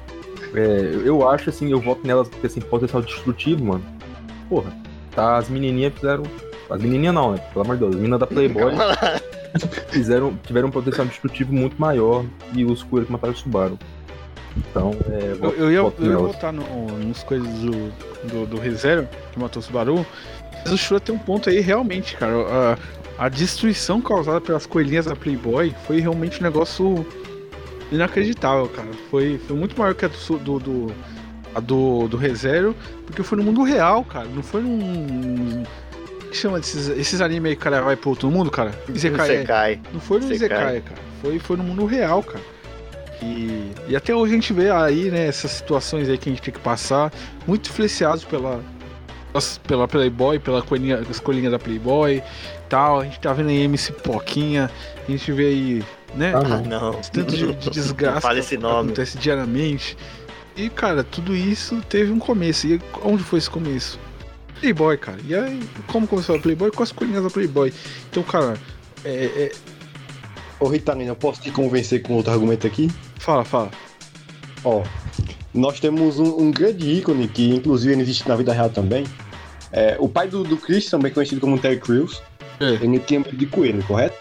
é, eu acho assim, eu voto nelas porque assim, potencial destrutivo, mano. Porra, tá, as menininhas fizeram. As menininhas não, né? Pelo amor de Deus, as meninas da Playboy. fizeram, tiveram um potencial destrutivo muito maior e os coelhos que mataram o Subaru. Então, é. Eu, voto- eu ia, eu ia botar no, nos coisas do, do, do ReZero, que matou o Subaru. Mas o Shura tem um ponto aí, realmente, cara. A, a destruição causada pelas coelhinhas da Playboy foi realmente um negócio inacreditável, cara. Foi, foi muito maior que a do, do, do, a do, do ReZero, porque foi no mundo real, cara. Não foi num. Que chama desses esses anime aí que o cara vai pro outro mundo, cara? É. cai. Não foi no Isekai. Isekai, cara. Foi, foi no mundo real, cara. E, e até hoje a gente vê aí, né, essas situações aí que a gente tem que passar, muito influenciados pela, pela Playboy, pela coelhinha, as coelhinhas da Playboy tal. A gente tá vendo aí MC Poquinha, a gente vê aí, né, Ah, Ah, não. esse tanto de, de desgraça fala esse nome. acontece diariamente. E, cara, tudo isso teve um começo. E onde foi esse começo? Playboy, cara. E aí, como começou a Playboy? Com as coelhinhas da Playboy. Então, cara, é, é- Ô Ritalina, eu posso te convencer com outro argumento aqui? Fala, fala. Ó, nós temos um, um grande ícone que inclusive ele existe na vida real também. É, o pai do, do Chris, também conhecido como Terry Crews, É. ele tinha medo de coelho, correto?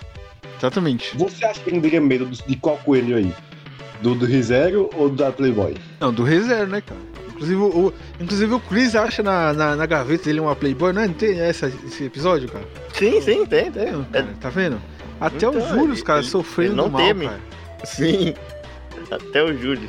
Exatamente. Você acha que ele teria medo do- de qual coelho aí? Do do Rizero ou da Playboy? Não, do ReZero, né, cara? Inclusive o, inclusive o Chris acha na, na, na gaveta dele uma Playboy, não, é? não tem essa, esse episódio, cara? Sim, sim, tem, tem. Não, É, cara, tá vendo? Até Então, o Júlio, ele- cara, ele- sofrendo ele não mal, teme. cara. sim. Até o Júlio.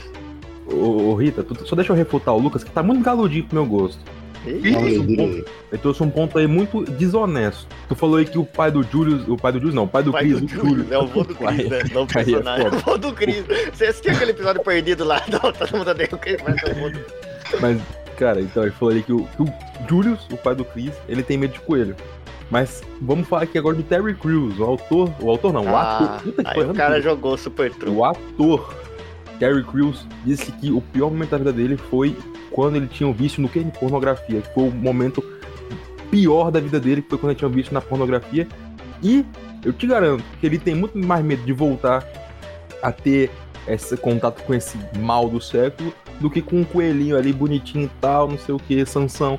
Ô, ô, Rita, tu- só deixa eu refutar o Lucas, que tá muito galudinho pro meu gosto. Aí, um ponto-. Ele trouxe um ponto aí muito desonesto. Tu falou aí que o pai do Júlio. O pai do Júlio não, o pai do do o Júlio, Júlio. é o vô do Pai. Cris, né? Não o é personagem. É o vô do Cris. Você assistiu aquele episódio perdido lá? Não, todo mundo odeia o Cris, mas é o vô do Mas, cara, então ele falou ali que o, que o Julius, o pai do Chris, ele tem medo de coelho. Mas vamos falar aqui agora do Terry Crews, o autor. O autor não, o Ah, ator. Puta que aí o cara tudo. jogou Super True. O ator Terry Crews disse que o pior momento da vida dele foi quando ele tinha um vício no que? Em pornografia. Que foi o momento pior da vida dele, que foi quando ele tinha um vício na pornografia. E eu te garanto que ele tem muito mais medo de voltar a ter esse contato com esse mal do século do que com um coelhinho ali bonitinho e tal, não sei o que, Sansão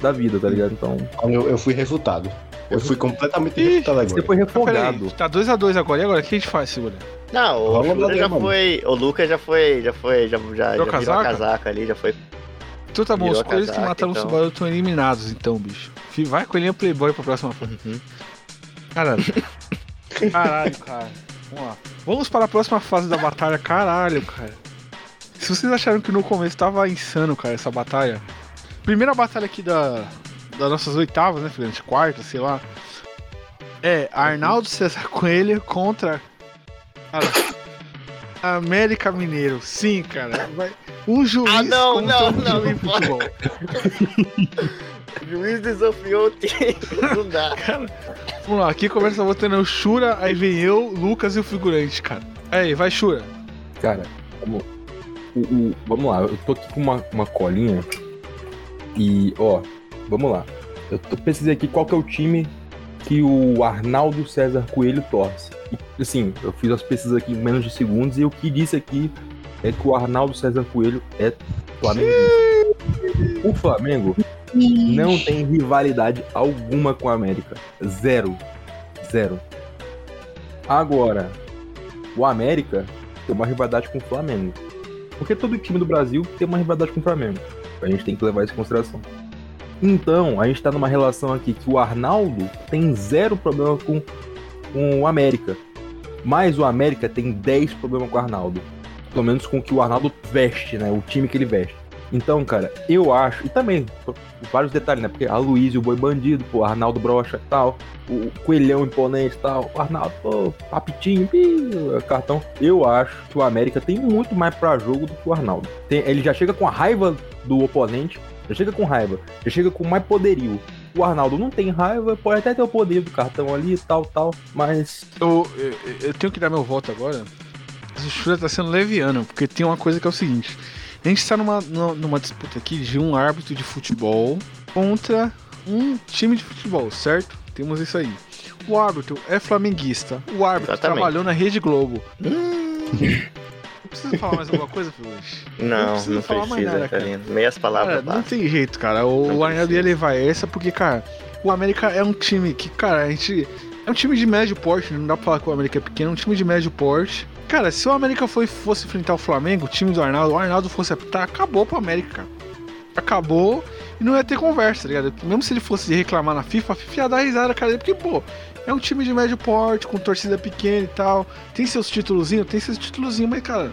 da vida, tá ligado? Então, Olha, Eu, eu fui refutado. Eu fui completamente Ih, refutado você agora. foi Mas peraí, refogado. tá 2x2 agora. E agora, o que a gente faz, segura? Não, o lá, já mano. foi. O Lucas já foi. Já foi. Já, já, já Virou virou a casaca? casaca ali, já foi. Então Então tá bom, os coelhos que casaca, mataram então. o Subaru estão eliminados, então, bicho. Vai, coelhinho Playboy pra próxima fase. Uhum. Caralho. Caralho, cara. Vamos lá. Vamos para a próxima fase da batalha. Caralho, cara. Se vocês acharam que no começo tava insano, cara, essa batalha. Primeira batalha aqui da, das nossas oitavas, né, filhante? Quarta, sei lá. É Arnaldo César Coelho contra. Cara, América Mineiro. Sim, cara. Vai, um juiz. Ah, não, não, não, não pode. futebol. O juiz desafiou o time. Não dá. Vamos lá, aqui começa botando o Shura, aí vem eu, Lucas e o figurante, cara. Aí, vai, Shura. Cara, vamos, o- o- vamos lá, eu tô aqui com uma, uma colinha e, ó, vamos lá. Eu, tô- pesquisei aqui qual que é o time que o Arnaldo César Coelho torce. E, assim, eu fiz as pesquisas aqui em menos de segundos e o que disse aqui é que o Arnaldo César Coelho é Flamengo. O Flamengo não tem rivalidade alguma com a América. Zero. Zero. Agora, o América tem uma rivalidade com o Flamengo. Porque todo time do Brasil tem uma rivalidade com o Flamengo. A gente tem que levar isso em consideração. Então, a gente tá numa relação aqui que o Arnaldo tem zero problema com, com o América. Mas o América tem 10 problemas com o Arnaldo. Pelo menos com o que o Arnaldo veste, né? O time que ele veste. Então, cara, eu acho. E também, vários detalhes, né? Porque a Luiz o Boi Bandido, pô, Arnaldo Brocha e tal. O Coelhão Imponente e tal. O Arnaldo, pô, papitinho, pi, cartão. Eu acho que o América tem muito mais pra jogo do que o Arnaldo. Tem- ele já chega com a raiva do oponente. Já chega com raiva. Já chega com mais poderio. O Arnaldo não tem raiva, pode até ter o poder do cartão ali e tal, tal. Mas Eu, eu, eu tenho que dar meu voto agora. Mas o Shura tá sendo leviano, porque tem uma coisa que é o seguinte. A gente tá numa, numa, disputa aqui de um árbitro de futebol contra um time de futebol, certo? Temos isso aí. O árbitro é flamenguista. O árbitro Exatamente. trabalhou na Rede Globo. Hum, Precisa falar mais alguma coisa, Felipe? não, precisa não falar mais precisa, nada, cara. Carlinhos. Meias palavras Cara, não bastam. tem jeito, cara. O, Não o Arnaldo ia levar essa porque, cara, o América é um time que, cara, a gente. É um time de médio porte, não dá pra falar que o América é pequeno, é um time de médio porte. Cara, se o América foi, fosse enfrentar o Flamengo, o time do Arnaldo, o Arnaldo fosse apitar, acabou pro América. Acabou e não ia ter conversa, tá ligado? Mesmo se ele fosse reclamar na FIFA, a FIFA ia dar risada, cara, porque, pô, é um time de médio porte, com torcida pequena e tal. Tem seus títulozinhos? Tem seus títulozinhos, mas, cara,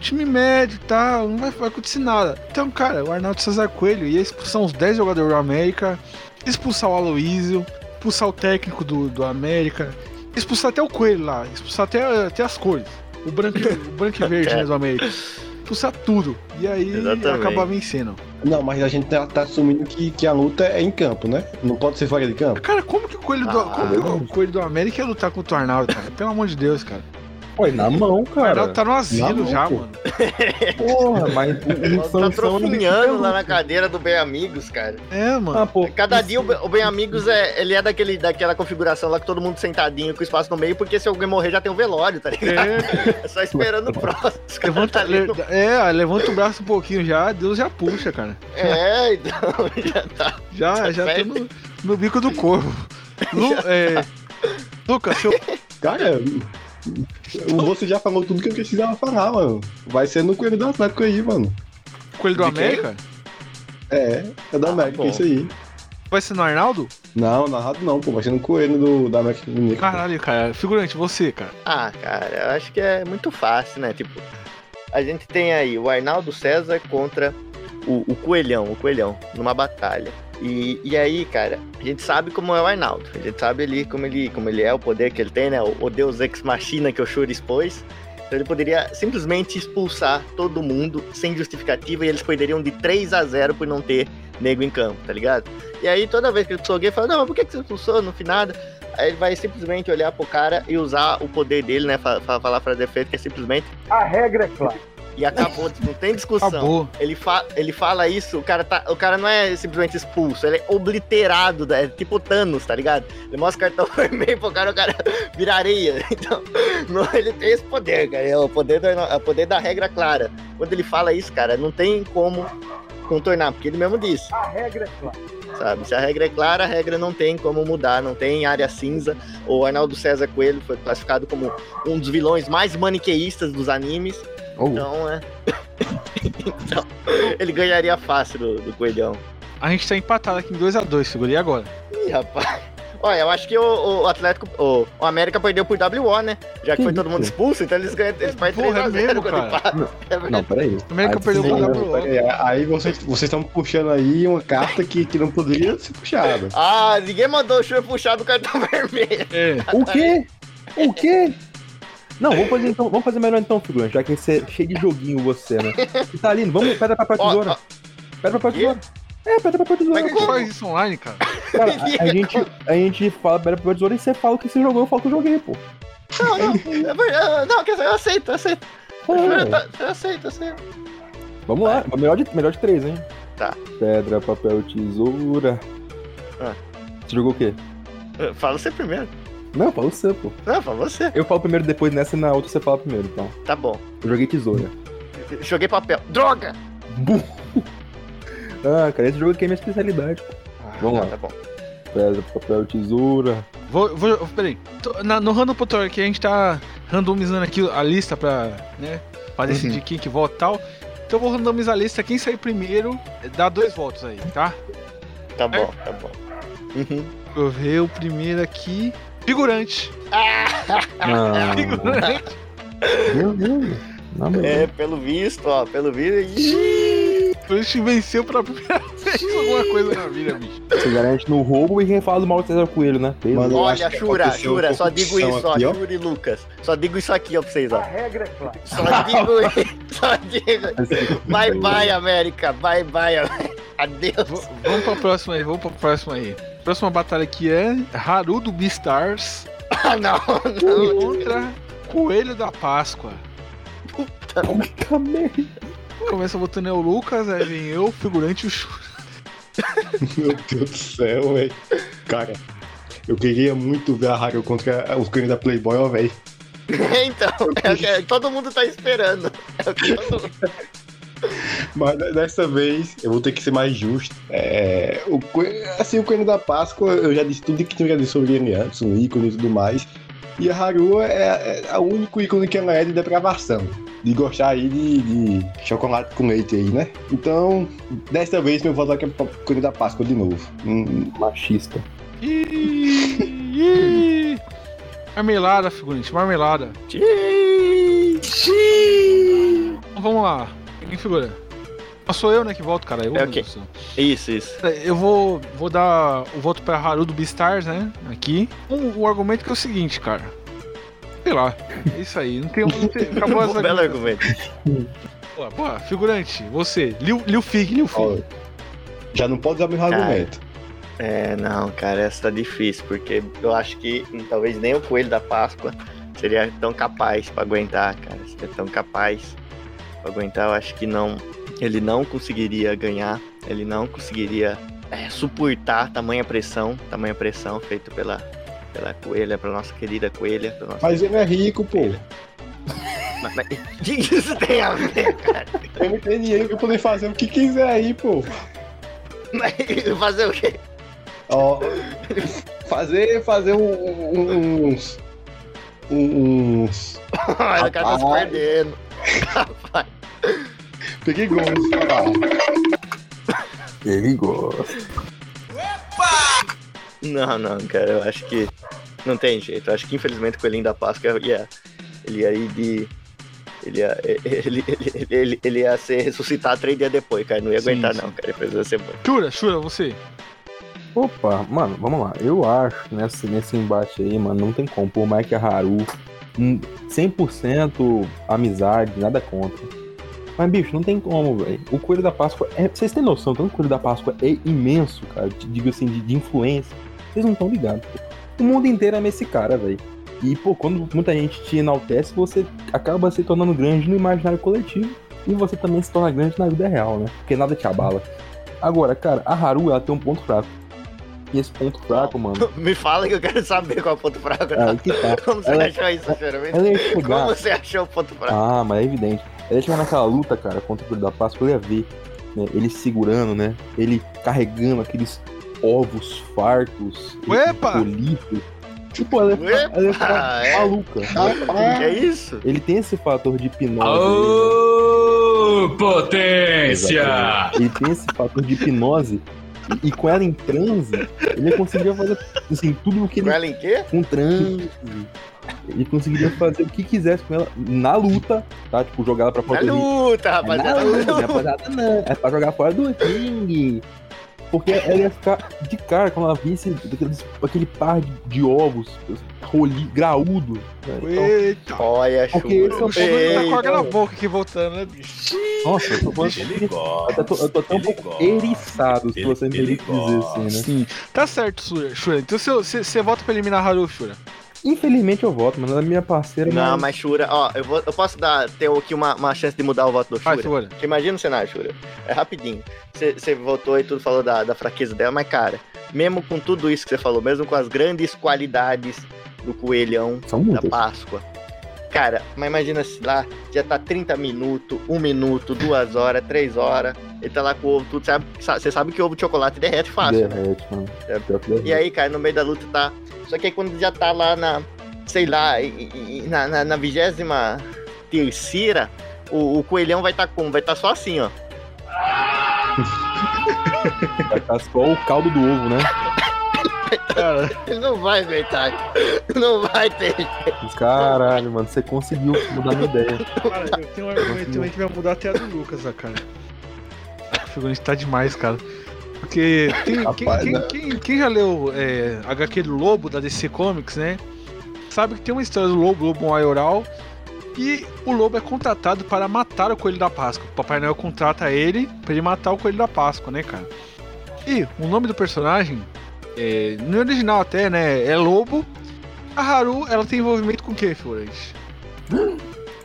time médio e tal, não vai, vai acontecer nada. Então, cara, o Arnaldo César Coelho ia expulsar uns 10 jogadores do América, expulsar o Aloysio, expulsar o técnico do, do América, expulsar até o Coelho lá, expulsar até, até as cores. O branco, e- o branco e verde né, do América. Expulsar tudo. E aí Exatamente. acabar vencendo. Não, mas a gente tá, tá assumindo que, que a luta é em campo, né? Não pode ser fora de campo. Cara, como que o Coelho do, Ah, como que o Coelho do América ia lutar contra o Arnaldo, cara? Pelo amor de Deus, cara. Foi na mão, O cara. Arnaldo tá no asilo Não, já, pô. mano. Porra, mas Tá trofinhando lá fica na cadeira do Bem Amigos, cara. É, mano. Ah, pô. Cada dia o Be- o Bem Amigos é, ele é daquele, daquela configuração lá que todo mundo sentadinho com espaço no meio, porque se alguém morrer já tem um velório, tá ligado? É, É só esperando o próximo. Levanta, tá le- no- é, levanta o braço um pouquinho já, Deus já puxa, cara. É, então já tá. Já, já Sério? tô no, no bico do corvo. Lu, é, Lucas, seu, Cara, o você já falou tudo que eu precisava falar, mano. Vai ser no Coelho do Atlético aí, mano. coelho do De quem? América? É, é da Ah, América, bom. isso aí. Vai ser no Arnaldo? Não, narrado não, pô. Vai ser no Coelho do, da América Mineiro. Caralho, cara. Figurante, você, cara. Ah, cara, eu acho que é muito fácil, né? Tipo, a gente tem aí o Arnaldo César contra o, o Coelhão, o Coelhão, numa batalha. E, e aí, cara, a gente sabe como é o Arnaldo. A gente sabe ali como ele, como ele é, o poder que ele tem, né? O, o Deus Ex Machina que o Shuri expôs. Então ele poderia simplesmente expulsar todo mundo sem justificativa e eles perderiam de 3 a 0 por não ter nego em campo, tá ligado? E aí toda vez que ele expulsou alguém, fala, não, mas por que que você expulsou? Não fiz nada. Aí ele vai simplesmente olhar pro cara e usar o poder dele, né? Fa fa falar pra defesa que é simplesmente. A regra é clara. E acabou, não tem discussão. Acabou. Ele, fa ele fala isso, o cara, tá, o cara não é simplesmente expulso, ele é obliterado, é tipo Thanos, tá ligado? Ele mostra o cartão vermelho pro cara, o cara vira areia. Então, não, ele tem esse poder, cara. É o poder, da, é o poder da regra clara. Quando ele fala isso, cara, não tem como contornar, porque ele mesmo disse A regra é clara. sabe? Se a regra é clara, a regra não tem como mudar, não tem área cinza. O Arnaldo César Coelho foi classificado como um dos vilões mais maniqueístas dos animes. Oh, Então, é. então, ele ganharia fácil do, do coelhão. A gente tá empatado aqui em 2x2, segurei agora. Ih, rapaz. Olha, eu acho que o, o Atlético. O, o América perdeu por WO, né? Já que, Que foi todo mundo expulso, então eles ganham. Eles perdem Porra, é 3x0 mesmo, quando cara? empatam. É verdade. não, peraí. A América Aí perdeu sim, né? WO. É, Aí vocês vocês estão puxando aí uma carta que, que não poderia ser puxada. Ah, ninguém mandou o Chur puxar do cartão vermelho. É. O quê? O quê? Não, vamos fazer então, vamos fazer melhor então, figurante, já que você é cheio de joguinho você, né? Tá lindo, vamos pedra papel tesoura. ó, Pedra papel tesoura. É, pedra papel tesoura. Como é que a gente faz isso online, cara? Cara, a, a gente, a gente fala pedra papel tesoura e você fala o que você jogou, eu falo que eu joguei, pô. Não, não. é verdade, Não, quer dizer, eu aceito, eu aceito. É. Eu tá- eu aceito, eu aceito. Vamos lá, melhor de, melhor de três, hein? Tá. Pedra, papel, tesoura. Ah. Você jogou o quê? Fala você primeiro. Não, fala você, pô. Não, fala você. Eu falo primeiro depois nessa e na outra você fala primeiro, então. Tá bom. Eu joguei tesoura. Joguei papel. Droga! Bum. Ah, cara, esse jogo aqui é minha especialidade. pô. Vamos lá. Tá bom. Pedra, papel, tesoura. Vou, vou, peraí. Tô- Na, no Random Potor aqui a gente tá randomizando aqui a lista pra, né, pra decidir quem que vota e tal. Então eu vou randomizar a lista. Quem sair primeiro dá dois votos aí, tá? Tá bom, tá bom. Uhum. Deixa eu ver o primeiro aqui. Figurante. Ah, Figurante. meu Deus. Não, meu É, Deus. pelo visto, ó, pelo visto. Figurante venceu pela primeira vez alguma coisa na vida, bicho. Você garante no roubo e quem fala do mal de César Coelho, né? Mano, Olha, Shura, uma só digo isso, ó, aqui, ó. Shura e Lucas. Só digo isso aqui, ó, pra vocês, A ó. regra é clara. Só digo isso, só digo. Bye bye, América. Bye bye, América. Adeus. V- vamos pra próxima aí, vamos pra próxima aí. Próxima batalha aqui é Haru do Beastars Ah, não, não. contra Coelho da Páscoa. Puta merda. Começa votando é o Lucas, aí vem eu, figurante e o Shura. Meu Deus do céu, velho. Cara, eu queria muito ver a Haru contra os caras da Playboy, ó, velho. Então, é o que todo mundo tá esperando. É o que todo. Mas dessa vez eu vou ter que ser mais justo. É, o, assim, o Coelho da Páscoa, eu já disse tudo que tinha dito sobre ele antes, um ícone e tudo mais. E a Haru é, é o único ícone que ela é de depravação. De gostar aí de, de chocolate com leite aí, né? Então, dessa vez meu voto aqui é pro Coelho da Páscoa de novo. Hum, Machista. Ih, ih. Marmelada, figurante, marmelada. Vamos lá. Quem figura? Sou eu, né, que voto, cara. Eu, É, ok. meu Deus do céu. Isso, isso. Eu vou, vou dar o voto pra Haru do Beastars, né? Aqui. Um, o argumento que é o seguinte, cara. Sei lá. É isso aí. Não tem. Tem acabou essa Belo argumento. Boa, boa. Figurante, você. Liu, Liu Fig, Liu Fig. já não pode usar o mesmo Cara. argumento. É, não, cara, essa tá difícil, porque eu acho que talvez nem o coelho da Páscoa seria tão capaz pra aguentar, cara. Seria tão capaz pra aguentar, eu acho que não. Ele não conseguiria ganhar, ele não conseguiria é, suportar tamanha pressão, tamanha pressão feita pela, pela coelha, pela nossa querida coelha. Nossa... Mas ele é rico, pô. Mas, mas, o que isso tem a ver, cara? Ele tem dinheiro pra poder fazer o que quiser aí, pô. Mas fazer o quê? Ó, fazer, fazer um- um- uns. Uns. Olha, o cara tá se Rapaz. perdendo. Perigoso falar. Ele gosta. Não, não, cara, eu acho que não tem jeito. Eu acho que infelizmente o Coelhinho da Páscoa ia, ele ia ir de. Ele ia, ele, ele, ele, ele ia ser ressuscitado três dias depois, cara. Não ia Sim, aguentar, sim. não, cara. Ele precisa ser bom. Shura, Shura, você. Opa, mano, vamos lá. Eu acho nesse, nesse embate aí, mano, não tem como. Por mais que a Haru, hum, 100% amizade, nada contra. Mas, bicho, não tem como, velho. O Coelho da Páscoa é. Vocês têm noção, tanto o Coelho da Páscoa é imenso, cara. de- Digo assim, de, de influência. Vocês não estão ligados. pô. O mundo inteiro ama esse cara, velho. E, pô, quando muita gente te enaltece, você acaba se tornando grande no imaginário coletivo. E você também se torna grande na vida real, né? Porque nada te abala. Agora, cara, a Haru, ela tem um ponto fraco. E esse ponto fraco, mano, Me fala que eu quero saber qual é o ponto fraco. é Tá? Como você Ela- achou isso, sinceramente? Ela ia chegar. Como você achou o ponto fraco? Ah, mas é evidente. Ela ia chegar naquela luta, cara, contra o Coelho da Páscoa, eu ia ver, né? Ele segurando, né? Ele carregando aqueles ovos fartos, Uepa! politos. Tipo, ela é, ela é Ah, é? maluca. Que é isso? Ele tem esse fator de hipnose. Ô, potência! Exatamente. Ele tem esse fator de hipnose. E, e com ela em transe, ele conseguiria fazer assim, tudo o que Com ele ela em quê? com transe. Ele conseguiria fazer o que quisesse com ela na luta, tá? Tipo, jogar ela pra Na fora do ringue. luta, É na rapaziada. luta, rapaziada, não. É pra jogar fora do ringue. Porque ela ia ficar de cara quando ela visse aquele, aquele par de, de ovos roli, graúdo. né? Então, Eita. Olha, Porque esse é o chuva. Tá com na Eita. boca aqui voltando, né, bicho? nossa, eu tô, falando, Ele gosta. eu tô, eu tô até um pouco gosta, eriçado, se ele- você me ele permite dizer assim, né? Sim. Tá certo, Shura. Então você volta pra eliminar Haru, Shura. Infelizmente eu voto, mano. Ela é minha parceira, Não, mas... mas Shura, ó, eu, vou, eu posso dar, ter aqui uma, uma chance de mudar o voto do Shura? Shura. Porque imagina o cenário, Shura. É rapidinho. Você votou e tudo falou da, da fraqueza dela, mas, cara, mesmo com tudo isso que você falou, mesmo com as grandes qualidades do coelhão São da muitas. Páscoa. Cara, mas imagina se lá já tá 30 minutos, 1 minuto, 2 horas, 3 horas. Ele tá lá com o ovo, tudo. Sabe, você sabe que o ovo de chocolate derrete fácil, né? Derrete, mano. É. Pior que derrete. E aí, cara, no meio da luta tá. Só que aí quando já tá lá na. Sei lá, na- vigésima terceira, o, o coelhão vai estar tá como? Vai estar tá só assim, ó. Vai estar só o caldo do ovo, né? Cara, Ele não vai aguentar. Não vai ter. Caralho, mano, você conseguiu mudar minha ideia. cara, eu tenho um argumento que vai mudar até a do Lucas, cara. O figurante tá demais, cara. Porque tem, quem, Rapaz, quem- né? quem- quem já leu é, HQ do Lobo, da DC Comics, né? Sabe que tem uma história do Lobo, Lobo Maioral, e o Lobo é contratado para matar o Coelho da Páscoa. O Papai Noel contrata ele para ele matar o Coelho da Páscoa, né, cara? E o nome do personagem, é, no original até, né, é Lobo. A Haru, ela tem envolvimento com o que, figurante?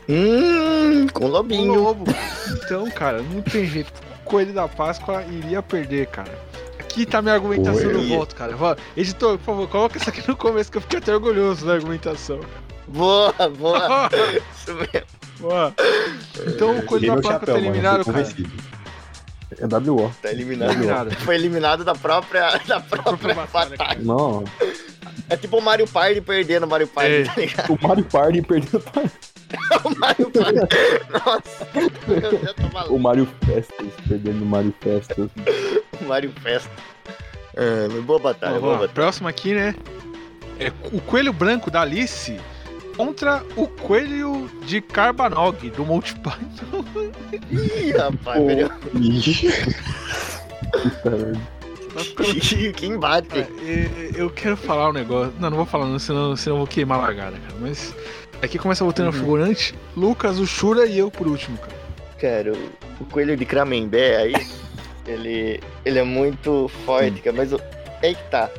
Hum, com lobinho. lobo. Então, cara, não tem jeito. O Coelho da Páscoa iria perder, cara. Aqui tá minha argumentação do Coelho. voto, cara. Editor, por favor, coloca isso aqui no começo que eu fiquei até orgulhoso da argumentação. Boa, boa. Isso mesmo. Ó, Então o Coelho da Páscoa chapéu, tá mano, eliminado, fui cara. É WO. Tá eliminado. Eliminado. Foi eliminado da própria, da própria própria batalha. Não, É tipo o Mario Party perdendo o Mario Party, É. tá ligado? o Mario Party perdeu pra O Mario Party. Nossa, eu já tô maluco. o Mario Festas, perdendo o Mario Festas. O Mario Festa. É, boa batalha, boa batalha. Próximo aqui, né? É o Coelho Branco da Alice contra o Coelho de Carbanog do Monty Python. Ih, rapaz. Tá ficando Que, que embate. É, é, eu quero falar um negócio. Não, não vou falar, não, senão, senão eu vou queimar a largada, cara. Mas aqui começa voltando Uhum. ao figurante: Lucas, o Shura e eu por último, cara. Cara, o, coelho de Cramembé aí, ele, ele é muito forte, cara, mas o, é que tá.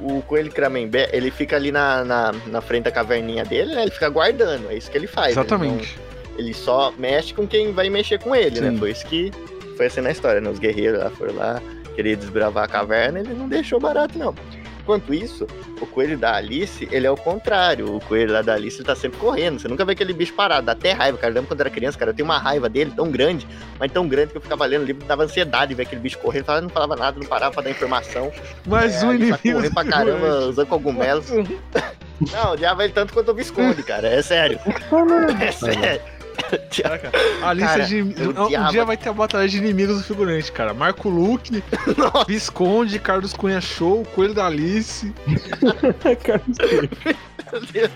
O coelho de Cramembé, ele fica ali na, na, na frente da caverninha dele, né? Ele fica guardando, é isso que ele faz. ele não- Exatamente. Ele, só mexe com quem vai mexer com ele, Sim. né? Foi isso que foi assim na história, né? Os guerreiros lá foram lá, querer desbravar a caverna, ele não deixou barato, não. Enquanto isso, o coelho da Alice, ele é o contrário. O coelho lá da Alice, ele tá sempre correndo. Você nunca vê aquele bicho parado. Dá até raiva, cara. Eu lembro quando eu era criança, cara. Eu tenho uma raiva dele tão grande, mas tão grande que eu ficava lendo o livro, dava ansiedade de ver aquele bicho correndo. Falava, não falava nada, não parava pra dar informação. Mais É, um ele tá inimigo. correndo pra caramba, usando cogumelos. Não, odiava ele tanto quanto o Visconde, cara. É sério. É sério. Caraca, a lista Cara, de. Um dia vai ter a batalha de inimigos do figurante, cara. Marco Luke. Visconde, Carlos Cunha Show, Coelho da Alice. Meu Deus.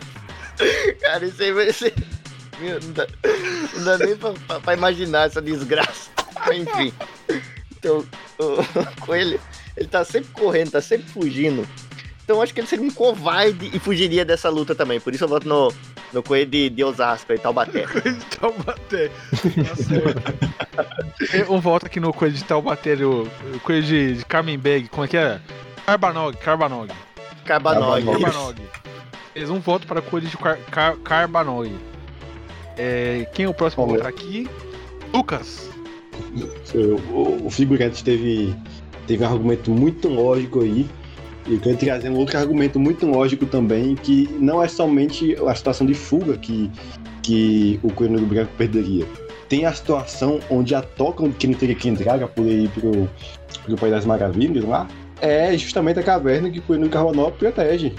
Cara, isso aí vai ser. Meu, não, dá, não dá nem pra, pra- pra imaginar essa desgraça. Enfim. Então, o coelho, ele tá sempre correndo, tá sempre fugindo. Então, eu acho que ele seria um covarde e fugiria dessa luta também. Por isso eu voto no, no coelho de, de Osasco e Taubaté. Coelho de Taubaté. Um voto aqui no Coelho de Taubaté, o, o Coelho de, de Carmen Beg. Como é que é? Carbanog, Carbanog. Carbanog. Carbanog. Eles um voto para Coelho de Car Car Carbanog. É, quem é o próximo a votar aqui? Lucas. o, o figurante teve, teve um argumento muito lógico aí. E eu quero trazer um outro argumento muito lógico também, que não é somente a situação de fuga que, que o Coelho do Branco perderia. Tem a situação onde a toca que ele teria que entrar para poder ir pro, pro País das Maravilhas lá. É justamente a caverna que o Coelho do Carbonob protege.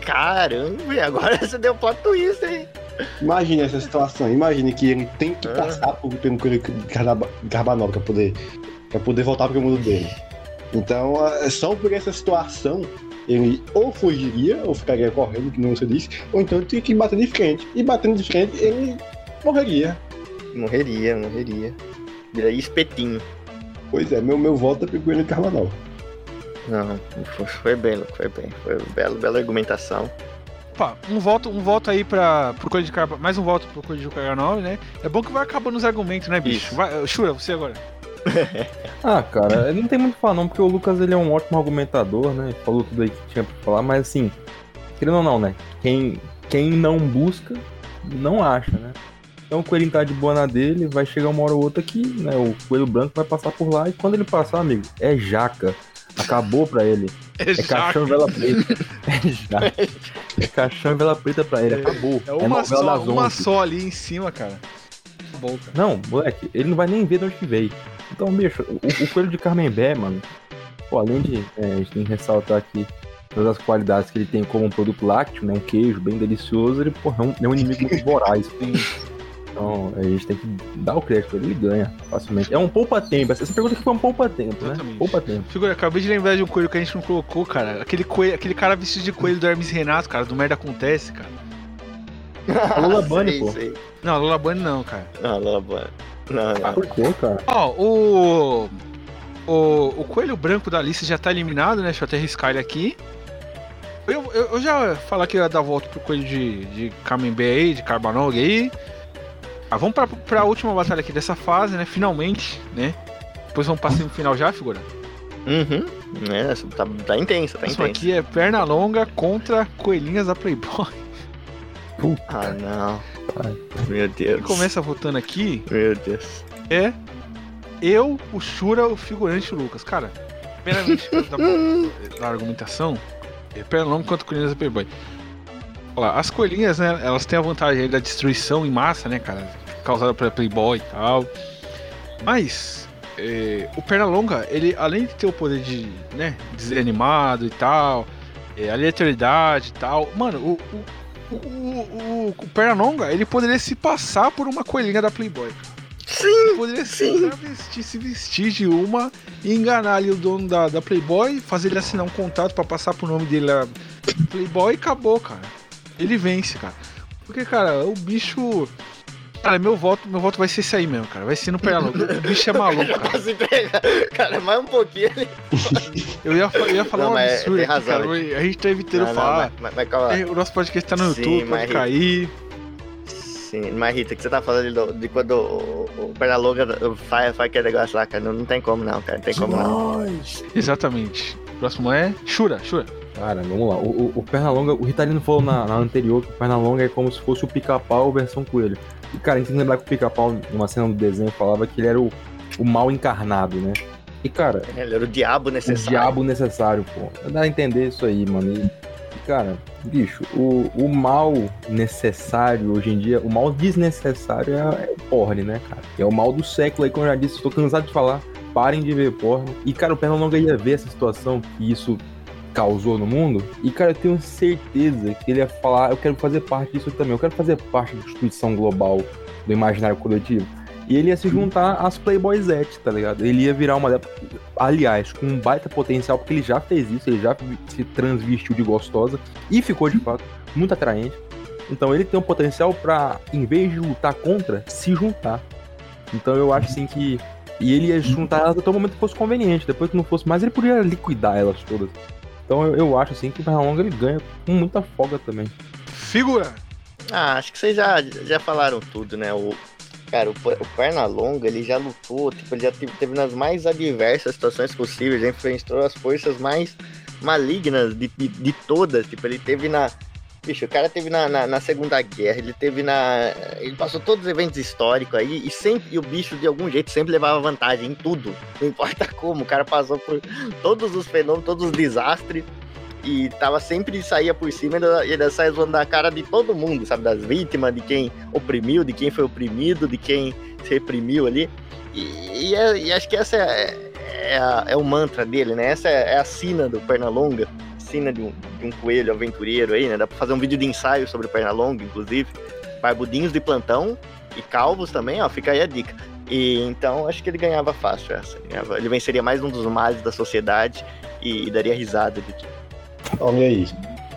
Caramba, e agora você deu plot twist, hein? Imagine essa situação. Imagine que ele tem que Ah. passar por, pelo coelho Garba- Garbanol pra poder, pra poder voltar pro mundo dele. Então, é só por essa situação, ele ou fugiria, ou ficaria correndo, que não você disse, ou então tinha que bater de frente. E batendo de frente, ele morreria. Morreria, morreria. Viraria espetinho. Pois é, meu, meu voto é pro coelho Garbanol. Não, foi, bem, foi bem. Foi bela, bela argumentação. Opa, um voto, um voto aí pra, pro Coelho de Carba, mais um voto pro Coelho de Carbanol, né? É bom que vai acabando os argumentos, né, bicho? Vai, Shura, você agora. Ah, cara, não tem muito o que falar não, porque o Lucas ele é um ótimo argumentador, né? Falou tudo aí que tinha pra falar, mas assim, querendo ou não, né? Quem, quem não busca, não acha, né? Então o coelhinho tá de boa na dele, vai chegar uma hora ou outra que, né? O coelho branco vai passar por lá e quando ele passar, amigo, é jaca. Acabou pra ele. É, É caixão vela preta. É jaca. É caixão vela preta pra ele. Acabou. É uma, novela só, uma 11. só ali em cima, cara. Bom, cara. Não, moleque, ele não vai nem ver de onde que veio. Então, bicho, o, o coelho de Carmenbé, mano, pô, além de é, a gente tem que ressaltar aqui todas as qualidades que ele tem como um produto lácteo, né? Um queijo bem delicioso, ele, porra, é um, é um inimigo muito voraz. Então, a gente tem que dar o crédito, ele ganha facilmente. É um poupa-tempo. Essa pergunta aqui foi um poupa-tempo, né? Poupa-tempo. Figura, acabei de lembrar de um coelho que a gente não colocou, cara. Aquele, coelho, aquele cara vestido de coelho do Hermes Renato, cara, do Merda Acontece, cara. A Lola Bunny, pô. sei. Não, a Lola Bunny não, cara. Não, Lola Bunny. Não, não. Por quê, cara? Ó, o, o. O coelho branco da lista já tá eliminado, né? Deixa eu até riscar ele aqui. Eu, eu, eu já falar que ia dar volta pro coelho de, de Camembert aí, de Carbanog aí. Ah, vamos pra, pra última batalha aqui dessa fase, né? Finalmente, né? Depois vamos pra semifinal já, figura? Uhum. É, tá, tá intensa, tá Isso intensa. aqui é perna longa contra coelhinhas da Playboy. Ah, não. Ai. Meu Deus. Começa votando aqui Meu Deus. é eu, o Shura, o figurante o Lucas. Cara, primeiramente, da, da argumentação, é longa contra coelhinhas da Playboy. Olha lá, as coelhinhas, né, elas têm a vantagem aí da destruição em massa, né, cara, causada pela Playboy e tal. Mas, é, o Pernalonga, ele, além de ter o poder de, né, dizer animado e tal, é, aleatoriedade e tal, mano, o, o, o, o, o Pernalonga, ele poderia se passar por uma coelhinha da Playboy. Sim, Ele poderia se sim. se vestir de uma e enganar ali o dono da, da Playboy, fazer ele assinar um contrato pra passar pro nome dele lá, Playboy e acabou, cara. Ele vence, cara. Porque, cara, o bicho. Cara, meu voto, meu voto vai ser esse aí mesmo, cara. Vai ser no Pernalonga. O bicho é maluco, cara. Cara, mais um pouquinho ali. Eu ia, eu ia falar Não, um mas absurdo tem aqui, razão, cara. A gente tá evitando Não, não, falar. mas, mas calma lá. É, O nosso podcast tá no Sim, YouTube, mas- pode cair. Sim, mas Rita, o que você tá falando do- de quando o, o Pernalonga faz, faz aquele negócio lá, cara? Não, não tem como não, cara. Não tem como não. Exatamente. O próximo é Shura, Shura. Cara, vamos lá. O, o, o Pernalonga, o Ritalino falou na, na anterior que o Pernalonga é como se fosse o pica-pau versão coelho. E, cara, a gente tem que lembrar que o pica-pau, numa cena do desenho, falava que ele era o, o mal encarnado, né? E, cara, Ele era o diabo o necessário. diabo necessário, pô. Dá a entender isso aí, mano. E, cara, bicho, o, o mal necessário hoje em dia, o mal desnecessário é, é o porn, né, cara? É o mal do século aí, como eu já disse, tô cansado de falar. Parem de ver porn. E, cara, o Pernalonga ia ver essa situação que isso causou no mundo. E, cara, eu tenho certeza que ele ia falar: eu quero fazer parte disso também, eu quero fazer parte da instituição global do imaginário coletivo. E ele ia se juntar às Playboyzete, tá ligado? Ele ia virar uma. Aliás, com um baita potencial, porque ele já fez isso, ele já se transvestiu de gostosa e ficou de fato muito atraente. Então ele tem um potencial pra, em vez de lutar contra, se juntar. Então eu acho assim que. E ele ia juntar elas até o momento que fosse conveniente. Depois que não fosse mais, ele podia liquidar elas todas. Então eu, eu acho assim que o Pernalonga ele ganha com muita folga também. Figura. Ah, acho que vocês já, já falaram tudo, né? O, cara, o, o Pernalonga, ele já lutou, tipo, ele já teve, teve nas mais adversas situações possíveis, já enfrentou as forças mais malignas de, de, de todas. Tipo, ele teve na. Bicho, o cara teve na, na, na Segunda Guerra, ele teve na. Ele passou todos os eventos históricos aí e sempre. E o bicho, de algum jeito, sempre levava vantagem em tudo. Não importa como. O cara passou por todos os fenômenos, todos os desastres e tava sempre saía por cima e ainda, saia zoando da cara de todo mundo, sabe? Das vítimas, de quem oprimiu, de quem foi oprimido, de quem se reprimiu ali. E, e, é- e acho que essa é, é, a- é o mantra dele, né? Essa é, é a sina do Pernalonga, sina de um, de um coelho aventureiro aí, né? Dá pra fazer um vídeo de ensaio sobre Pernalonga, inclusive. Barbudinhos de plantão e calvos também, ó, fica aí a dica. E então acho que ele ganhava fácil essa. Ele, ganhava- ele venceria mais um dos males da sociedade e, e daria risada de Olha aí.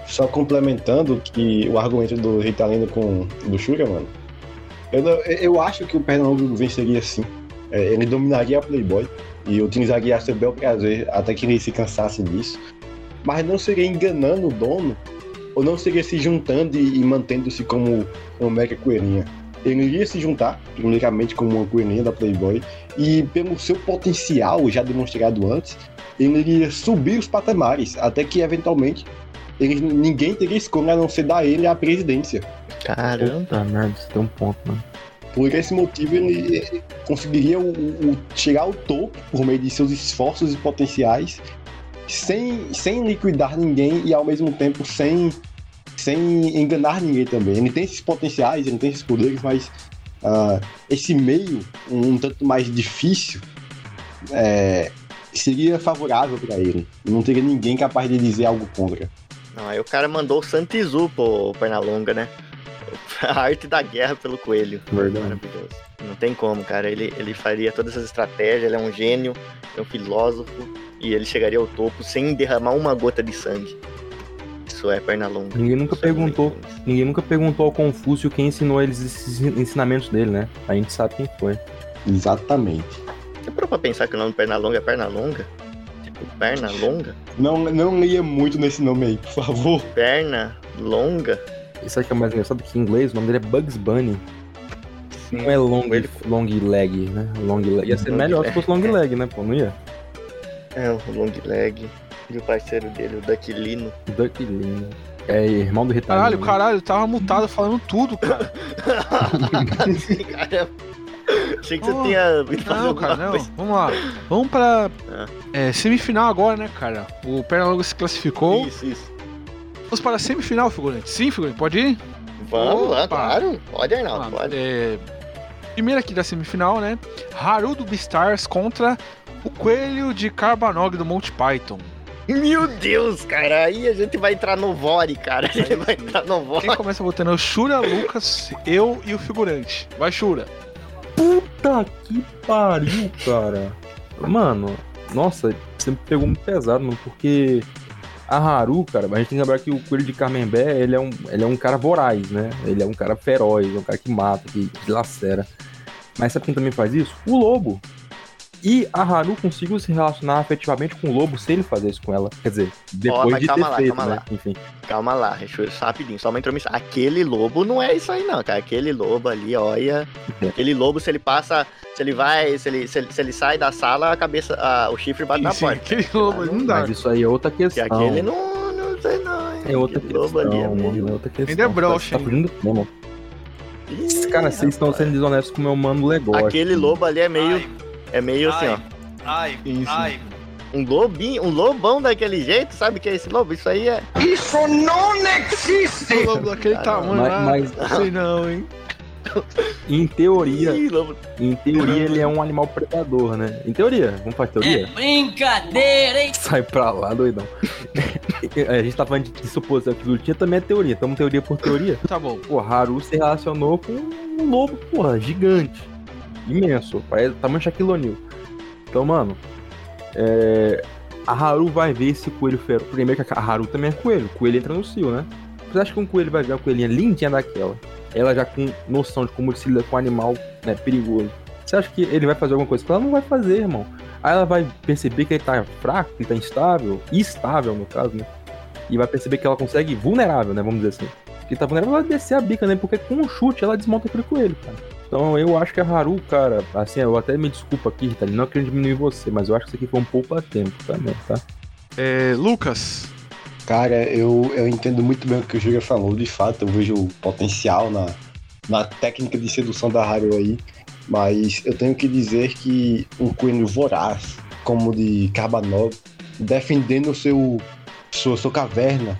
Só complementando que o argumento do Ritalino com do Shura, mano. Eu, eu acho que o Pernambuco venceria sim. É, ele dominaria a Playboy e utilizaria a seu bel prazer até que ele se cansasse disso. Mas não seria enganando o dono ou não seria se juntando e, e mantendo-se como uma mega coelhinha. Ele iria se juntar, primeiramente, como uma coelhinha da Playboy e pelo seu potencial já demonstrado antes, ele iria subir os patamares até que eventualmente ele, ninguém teria escolha a não ser dar ele a presidência. Caramba. Merda, isso tem um ponto, mano. Por esse motivo, ele ele conseguiria o, o- chegar ao topo por meio de seus esforços e potenciais, sem, sem liquidar ninguém e ao mesmo tempo sem, sem enganar ninguém também. Ele tem esses potenciais, ele tem esses poderes, mas ah, esse meio, um, um tanto mais difícil, é, seria favorável para ele. Não teria ninguém capaz de dizer algo contra. Não, aí o cara mandou o Santizu pro Pernalonga, né? A arte da guerra pelo coelho. Verdade. Maravilhoso. Não tem como, cara. Ele, ele faria todas essas estratégias, ele é um gênio, é um filósofo, e ele chegaria ao topo sem derramar uma gota de sangue. Isso é Pernalonga. Ninguém nunca Isso é perguntou, isso. ninguém nunca perguntou ao Confúcio quem ensinou eles esses ensinamentos dele, né? A gente sabe quem foi. Exatamente. Você parou pra pensar que o nome do Pernalonga é Pernalonga? Tipo, perna longa? Não, não leia muito nesse nome aí, por favor. Perna longa? Isso aqui é mais engraçado que em inglês, o nome dele é Bugs Bunny. Não é long, Ele- long leg, né? Long leg. Ia ser Long melhor leg. se fosse long leg, né? Pô, não ia? É, o long leg. E o parceiro dele, o Ducklino. Ducklino. É irmão do Ritalino. Caralho, caralho, tava mutado falando tudo, cara. Caramba. Achei que você Oh, tinha vindo fazer Não, cara, não. coisa. Vamos lá. Vamos pra Ah. é, semifinal agora, né, cara? O Pernalonga se classificou. Isso, isso. Vamos para a semifinal, figurante. Sim, figurante, pode ir? Vamos lá, Opa. claro. Pode, Arnaldo, lá. pode. É, primeiro aqui da semifinal, né? Haru do Beastars contra o Coelho de Carbanog do Monty Python. Meu Deus, cara. Aí a gente vai entrar no Vore, cara. A gente vai entrar no Vore. Quem começa votando é o Shura, Lucas, eu e o figurante. Vai, Shura. Puta que pariu, cara. Mano, nossa, me pegou muito pesado, mano, porque a Haru, cara, a gente tem que lembrar que o Coelho de Carmenbé, ele é um, ele é um cara voraz, né? Ele é um cara feroz, é um cara que mata, que, que lacera. Mas sabe quem também faz isso? O Lobo. E a Haru conseguiu se relacionar afetivamente com o Lobo sem ele fazer isso com ela. Quer dizer, depois mas de calma ter lá, feito, calma né? lá. Enfim. Calma lá, deixa eu só rapidinho, só uma intromissão. Aquele lobo não é isso aí, não, cara. Aquele lobo ali, olha. É. Aquele lobo, se ele passa, se ele vai, se ele, se ele, se ele sai da sala, a cabeça, a- o chifre bate na Sim, porta. aquele lobo ali não dá. Mas isso aí é outra Que questão. aquele não, não sei não. hein. É outra Aquele questão, lobo ali é meio- é outra questão. Ainda é broxa, Tá hein? fugindo do Cara, vocês estão sendo desonestos com o meu mano Legócio. Aquele lobo ali é meio, Ai, é meio assim, ó. ai, Isso. ai. Um lobinho, um lobão daquele jeito, sabe o que é esse lobo? Isso aí é. Isso não existe! Um lobo daquele Ah, tamanho mas- mas- Não sei não, hein? Em teoria, Ih, lobo. em teoria ele é um animal predador, né? Em teoria, vamos fazer teoria? Brincadeira, hein? Sai pra lá, doidão. a gente tá falando de suposição que tinha também é teoria. Então, teoria por teoria. Tá bom. Pô, Haru se relacionou com um lobo, porra, gigante. Imenso. Parece tamanho Shaquille O'Neal. Então, mano, é, a Haru vai ver esse coelho feroz. Primeiro que a Haru também é coelho. O coelho entra no cio, né? Você acha que um coelho vai ver uma coelhinha lindinha daquela? Ela já com noção de como se lida com um animal né, perigoso. Você acha que ele vai fazer alguma coisa ela? Não vai fazer, irmão. Aí ela vai perceber que ele tá fraco, que ele tá instável, estável no caso, né? E vai perceber que ela consegue vulnerável, né? Vamos dizer assim. Que tá vulnerável, ela vai descer a bica, né? Porque com um chute ela desmonta aquele coelho, cara. Então eu acho que a Haru, cara, assim, eu até me desculpa aqui, Rita, não querendo diminuir você, mas eu acho que isso aqui foi um pouco a tempo também, tá? É, Lucas. Cara, eu, eu entendo muito bem o que o Júlia falou. De fato, eu vejo potencial na, na técnica de sedução da Haru aí. Mas eu tenho que dizer que um coelho voraz, como o de Carbanov, defendendo o seu, sua, sua caverna,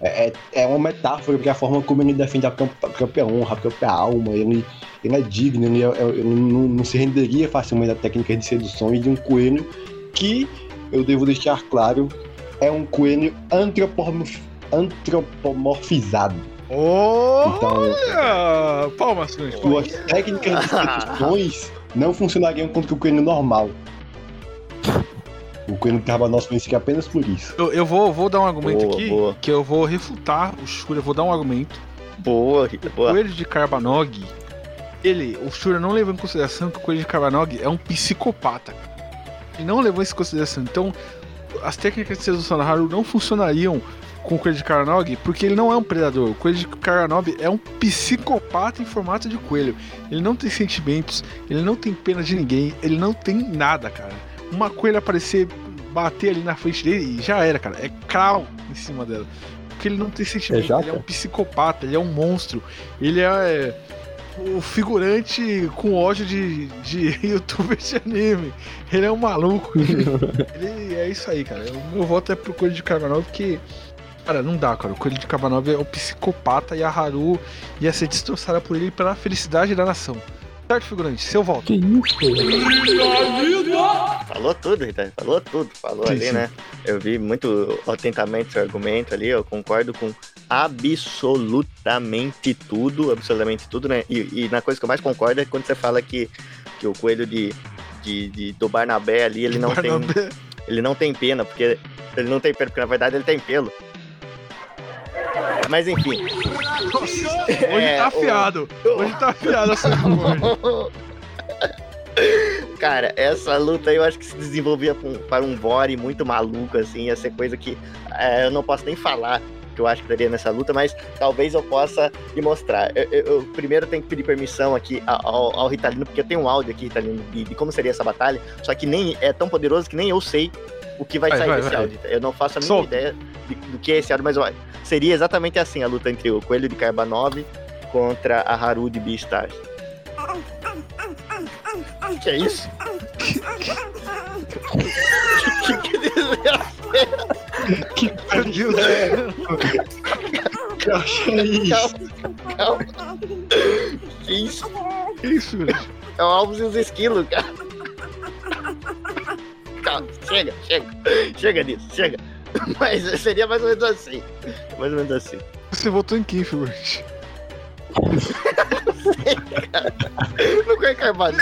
é, é- é uma metáfora para a forma como ele defende a própria a própria honra, a própria alma. Ele, ele é digno, ele, é- ele não, não se renderia facilmente à técnica de sedução e de um coelho que, eu devo deixar claro, é um coelho antropomorf- antropomorfizado. Olha! Então, Palmas, suas técnicas de execuções não funcionariam contra o coelho normal. O coelho carbanócio vencia apenas por isso. Eu, eu vou, vou dar um argumento Boa, aqui, boa. que eu vou refutar o Shura, eu vou dar um argumento. Boa, Rita, O boa. coelho de Carbanog, ele, o Shura não levou em consideração que o coelho de Carbanog é um psicopata. Ele não levou isso em consideração. Então, as técnicas de sedução da Haru não funcionariam com o coelho de Carbanog porque ele não é um predador. O coelho de Carbanog é um psicopata em formato de coelho. Ele não tem sentimentos, ele não tem pena de ninguém, ele não tem nada, cara. Uma coelha aparecer, bater ali na frente dele e já era, cara. É crau em cima dela. Porque ele não tem sentimento, É ele é um psicopata, ele é um monstro. Ele é o figurante com ódio de, de youtuber de anime. Ele é um maluco. ele é isso aí, cara. O meu voto é pro Coelho de Carnaval porque. Cara, não dá, cara. O Coelho de Carnaval é um psicopata e a Haru ia ser destroçada por ele pela felicidade da nação. Certo, figurante? Seu voto. Que isso? Falou tudo, Rita. Falou tudo. Falou Sim, ali, sim. né? Eu vi muito atentamente seu argumento ali. Eu concordo com absolutamente tudo. Absolutamente tudo, né? E, e na coisa que eu mais concordo é quando você fala que, que o coelho de, de, de- do Barnabé ali, ele não tem. Barnabé. Ele não tem pena, porque ele não tem pena, porque na verdade ele tem pelo. Mas enfim. Hoje É, tá o- afiado. Hoje tá afiado essa conversa. Cara, essa luta aí eu acho que se desenvolvia para um body muito maluco, assim, ia ser coisa que é, eu não posso nem falar que eu acho que daria nessa luta, mas talvez eu possa lhe mostrar. Eu, eu- eu primeiro tenho que pedir permissão aqui ao, ao Ritalino, porque eu tenho um áudio aqui, Ritalino, de, de como seria essa batalha, só que nem é tão poderoso que nem eu sei o que vai, Vai, sair vai, desse vai. áudio. Eu não faço a mínima Solta. ideia de- do que é esse áudio, mas olha, seria exatamente assim a luta entre o Coelho de Carbanov contra a Haru de Beastars. Que é isso? que, que desgraça. Meu Deus. Eu achei isso. Calma, calma. Que isso? Que isso, figurante? É o Alves e os esquilos, cara. Calma, chega, chega. Chega disso, chega. Mas seria mais ou menos assim. Mais ou menos assim. Você votou em quem, figurante? Não quer carbono.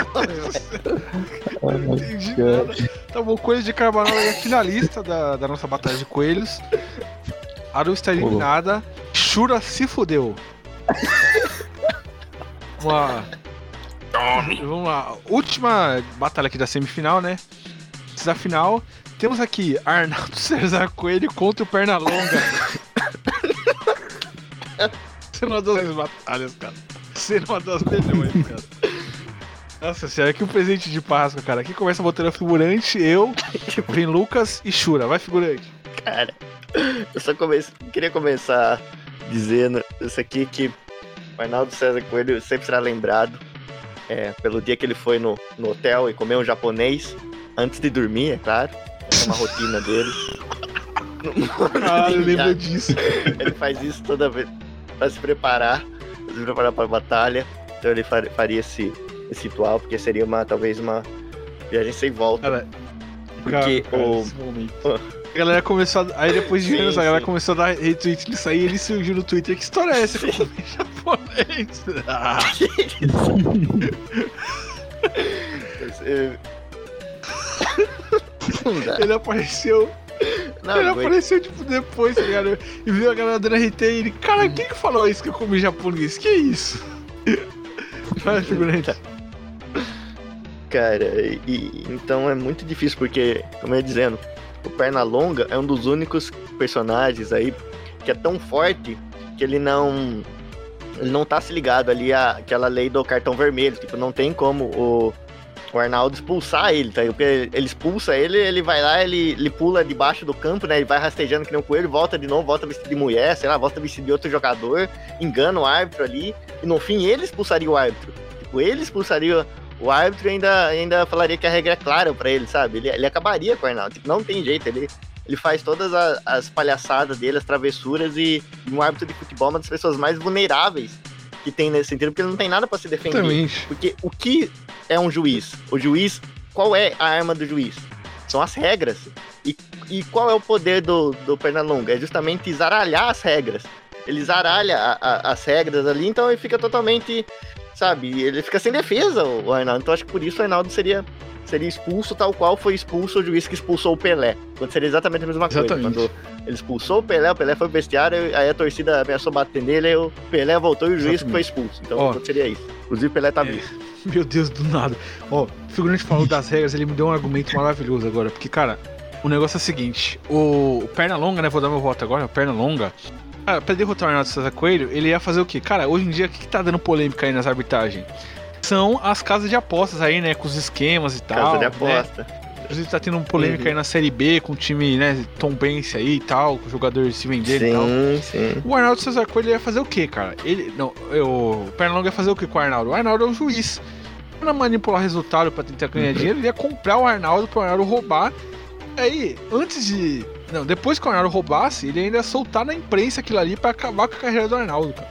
Não entendi nada. Tá bom, Coelho de Carbanal é finalista da, da nossa batalha de coelhos. Haru está eliminada. Shura se fudeu. Vamos lá. Vamos lá. Última batalha aqui da semifinal, né? Antes da final, temos aqui Arnaldo César Coelho contra o Pernalonga. Sendo uma das batalhas, cara. Sendo uma das melhores, cara. Nossa senhora, que um presente de Páscoa, cara. Aqui começa a botar figurante, eu, vem Lucas e Shura. Vai, figurante. Cara, eu só comece... queria começar dizendo isso aqui que o Arnaldo César Coelho sempre será lembrado é, pelo dia que ele foi no, no hotel e comeu um japonês antes de dormir, é claro. É uma rotina dele. Ah, eu lembro disso. Ele faz isso toda vez pra se preparar, pra se preparar pra batalha. Então ele fa- faria esse, esse ritual, porque seria uma, talvez uma viagem sem volta. Cara, Porque cara, o-. A galera começou a... Aí depois de Sim, anos, a galera sim. começou a dar retweet disso aí, ele surgiu no Twitter. Que história é essa? eu comi japonês. Ah, É, ele apareceu. Não ele apareceu, tipo, depois, tá ligado? E viu a galera dando RT e ele, cara, quem que falou isso que eu comi japonês? Que isso? Cara, e- então é muito difícil, porque, como eu ia dizendo, o Pernalonga é um dos únicos personagens aí que é tão forte que ele não. Ele não tá se ligado ali àquela lei do cartão vermelho. Tipo, não tem como o, o Arnaldo expulsar ele, tá? Porque ele expulsa ele, ele vai lá, ele, ele pula debaixo do campo, né? Ele vai rastejando que nem um coelho, volta de novo, volta vestido de mulher, sei lá, volta vestido de outro jogador, engana o árbitro ali, e no fim ele expulsaria o árbitro. Tipo, ele expulsaria o árbitro e ainda, ainda falaria que a regra é clara pra ele, sabe? Ele, ele acabaria com o Arnaldo. Tipo, não tem jeito, ele, ele faz todas a- as, palhaçadas dele, as travessuras, e um árbitro de futebol é uma das pessoas mais vulneráveis que tem nesse sentido, porque ele não tem nada pra se defender. Exatamente. Porque o que é um juiz? O juiz, qual é a arma do juiz? São as regras. E, e qual é o poder do, do Pernalonga? É justamente zaralhar as regras. Ele zaralha a- a- as regras ali, então ele fica totalmente, sabe, ele fica sem defesa, o, Arnaldo. Então acho que por isso o Arnaldo seria, seria expulso tal qual foi expulso o juiz que expulsou o Pelé. Quando seria exatamente a mesma coisa. Exatamente. Quando ele expulsou o Pelé, o Pelé foi pro vestiário, aí a torcida ameaçou bater nele, aí o Pelé voltou e o juiz que foi expulso. Então Ó. seria isso. Inclusive o Pelé tá É. vivo. Meu Deus, do nada. Ó, o figurante falou das regras, ele me deu um argumento maravilhoso agora. Porque, cara, o negócio é o seguinte: o, o Pernalonga, né? Vou dar meu voto agora, o Pernalonga. Cara, pra derrotar o Arnaldo César Coelho, ele ia fazer o quê? Cara, hoje em dia, o que, que tá dando polêmica aí nas arbitragens? São as casas de apostas aí, né? Com os esquemas e tal. Casa de né? aposta. Inclusive tá tendo polêmica Uhum. aí na Série B, com o time, né? Tom Bense aí e tal, com o jogador se vendendo e tal. Sim, sim. O Arnaldo César Coelho ia fazer o quê, cara? Ele. Não, eu, o Pernalonga ia fazer o quê com o Arnaldo? O Arnaldo é um juiz. Pra manipular resultado pra tentar ganhar dinheiro, ele ia comprar o Arnaldo pro Arnaldo roubar. Aí, antes de. Não, depois que o Arnaldo roubasse, ele ainda ia soltar na imprensa aquilo ali pra acabar com a carreira do Arnaldo, cara.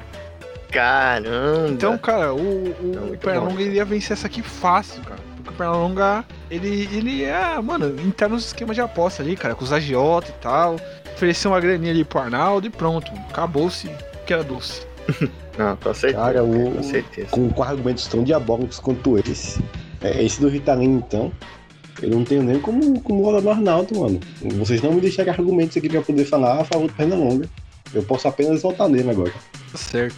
Caramba. Então, cara, o, o, Não, o Pernalonga bom. iria vencer essa aqui fácil, cara. Porque o Pernalonga, ele, ele é, mano, entrar nos esquemas de aposta ali, cara, com os agiota e tal. Oferecer uma graninha ali pro Arnaldo e pronto. Acabou-se que era doce. Não, com certeza. Cara, o- Com certeza. com, com argumentos tão diabólicos quanto esse. É, esse do Ritalin, então, eu não tenho nem como, como rolar no Arnaldo, mano. Vocês não me deixaram argumentos aqui pra poder falar a favor do Pernalonga. Eu posso apenas votar nele agora. Tá certo.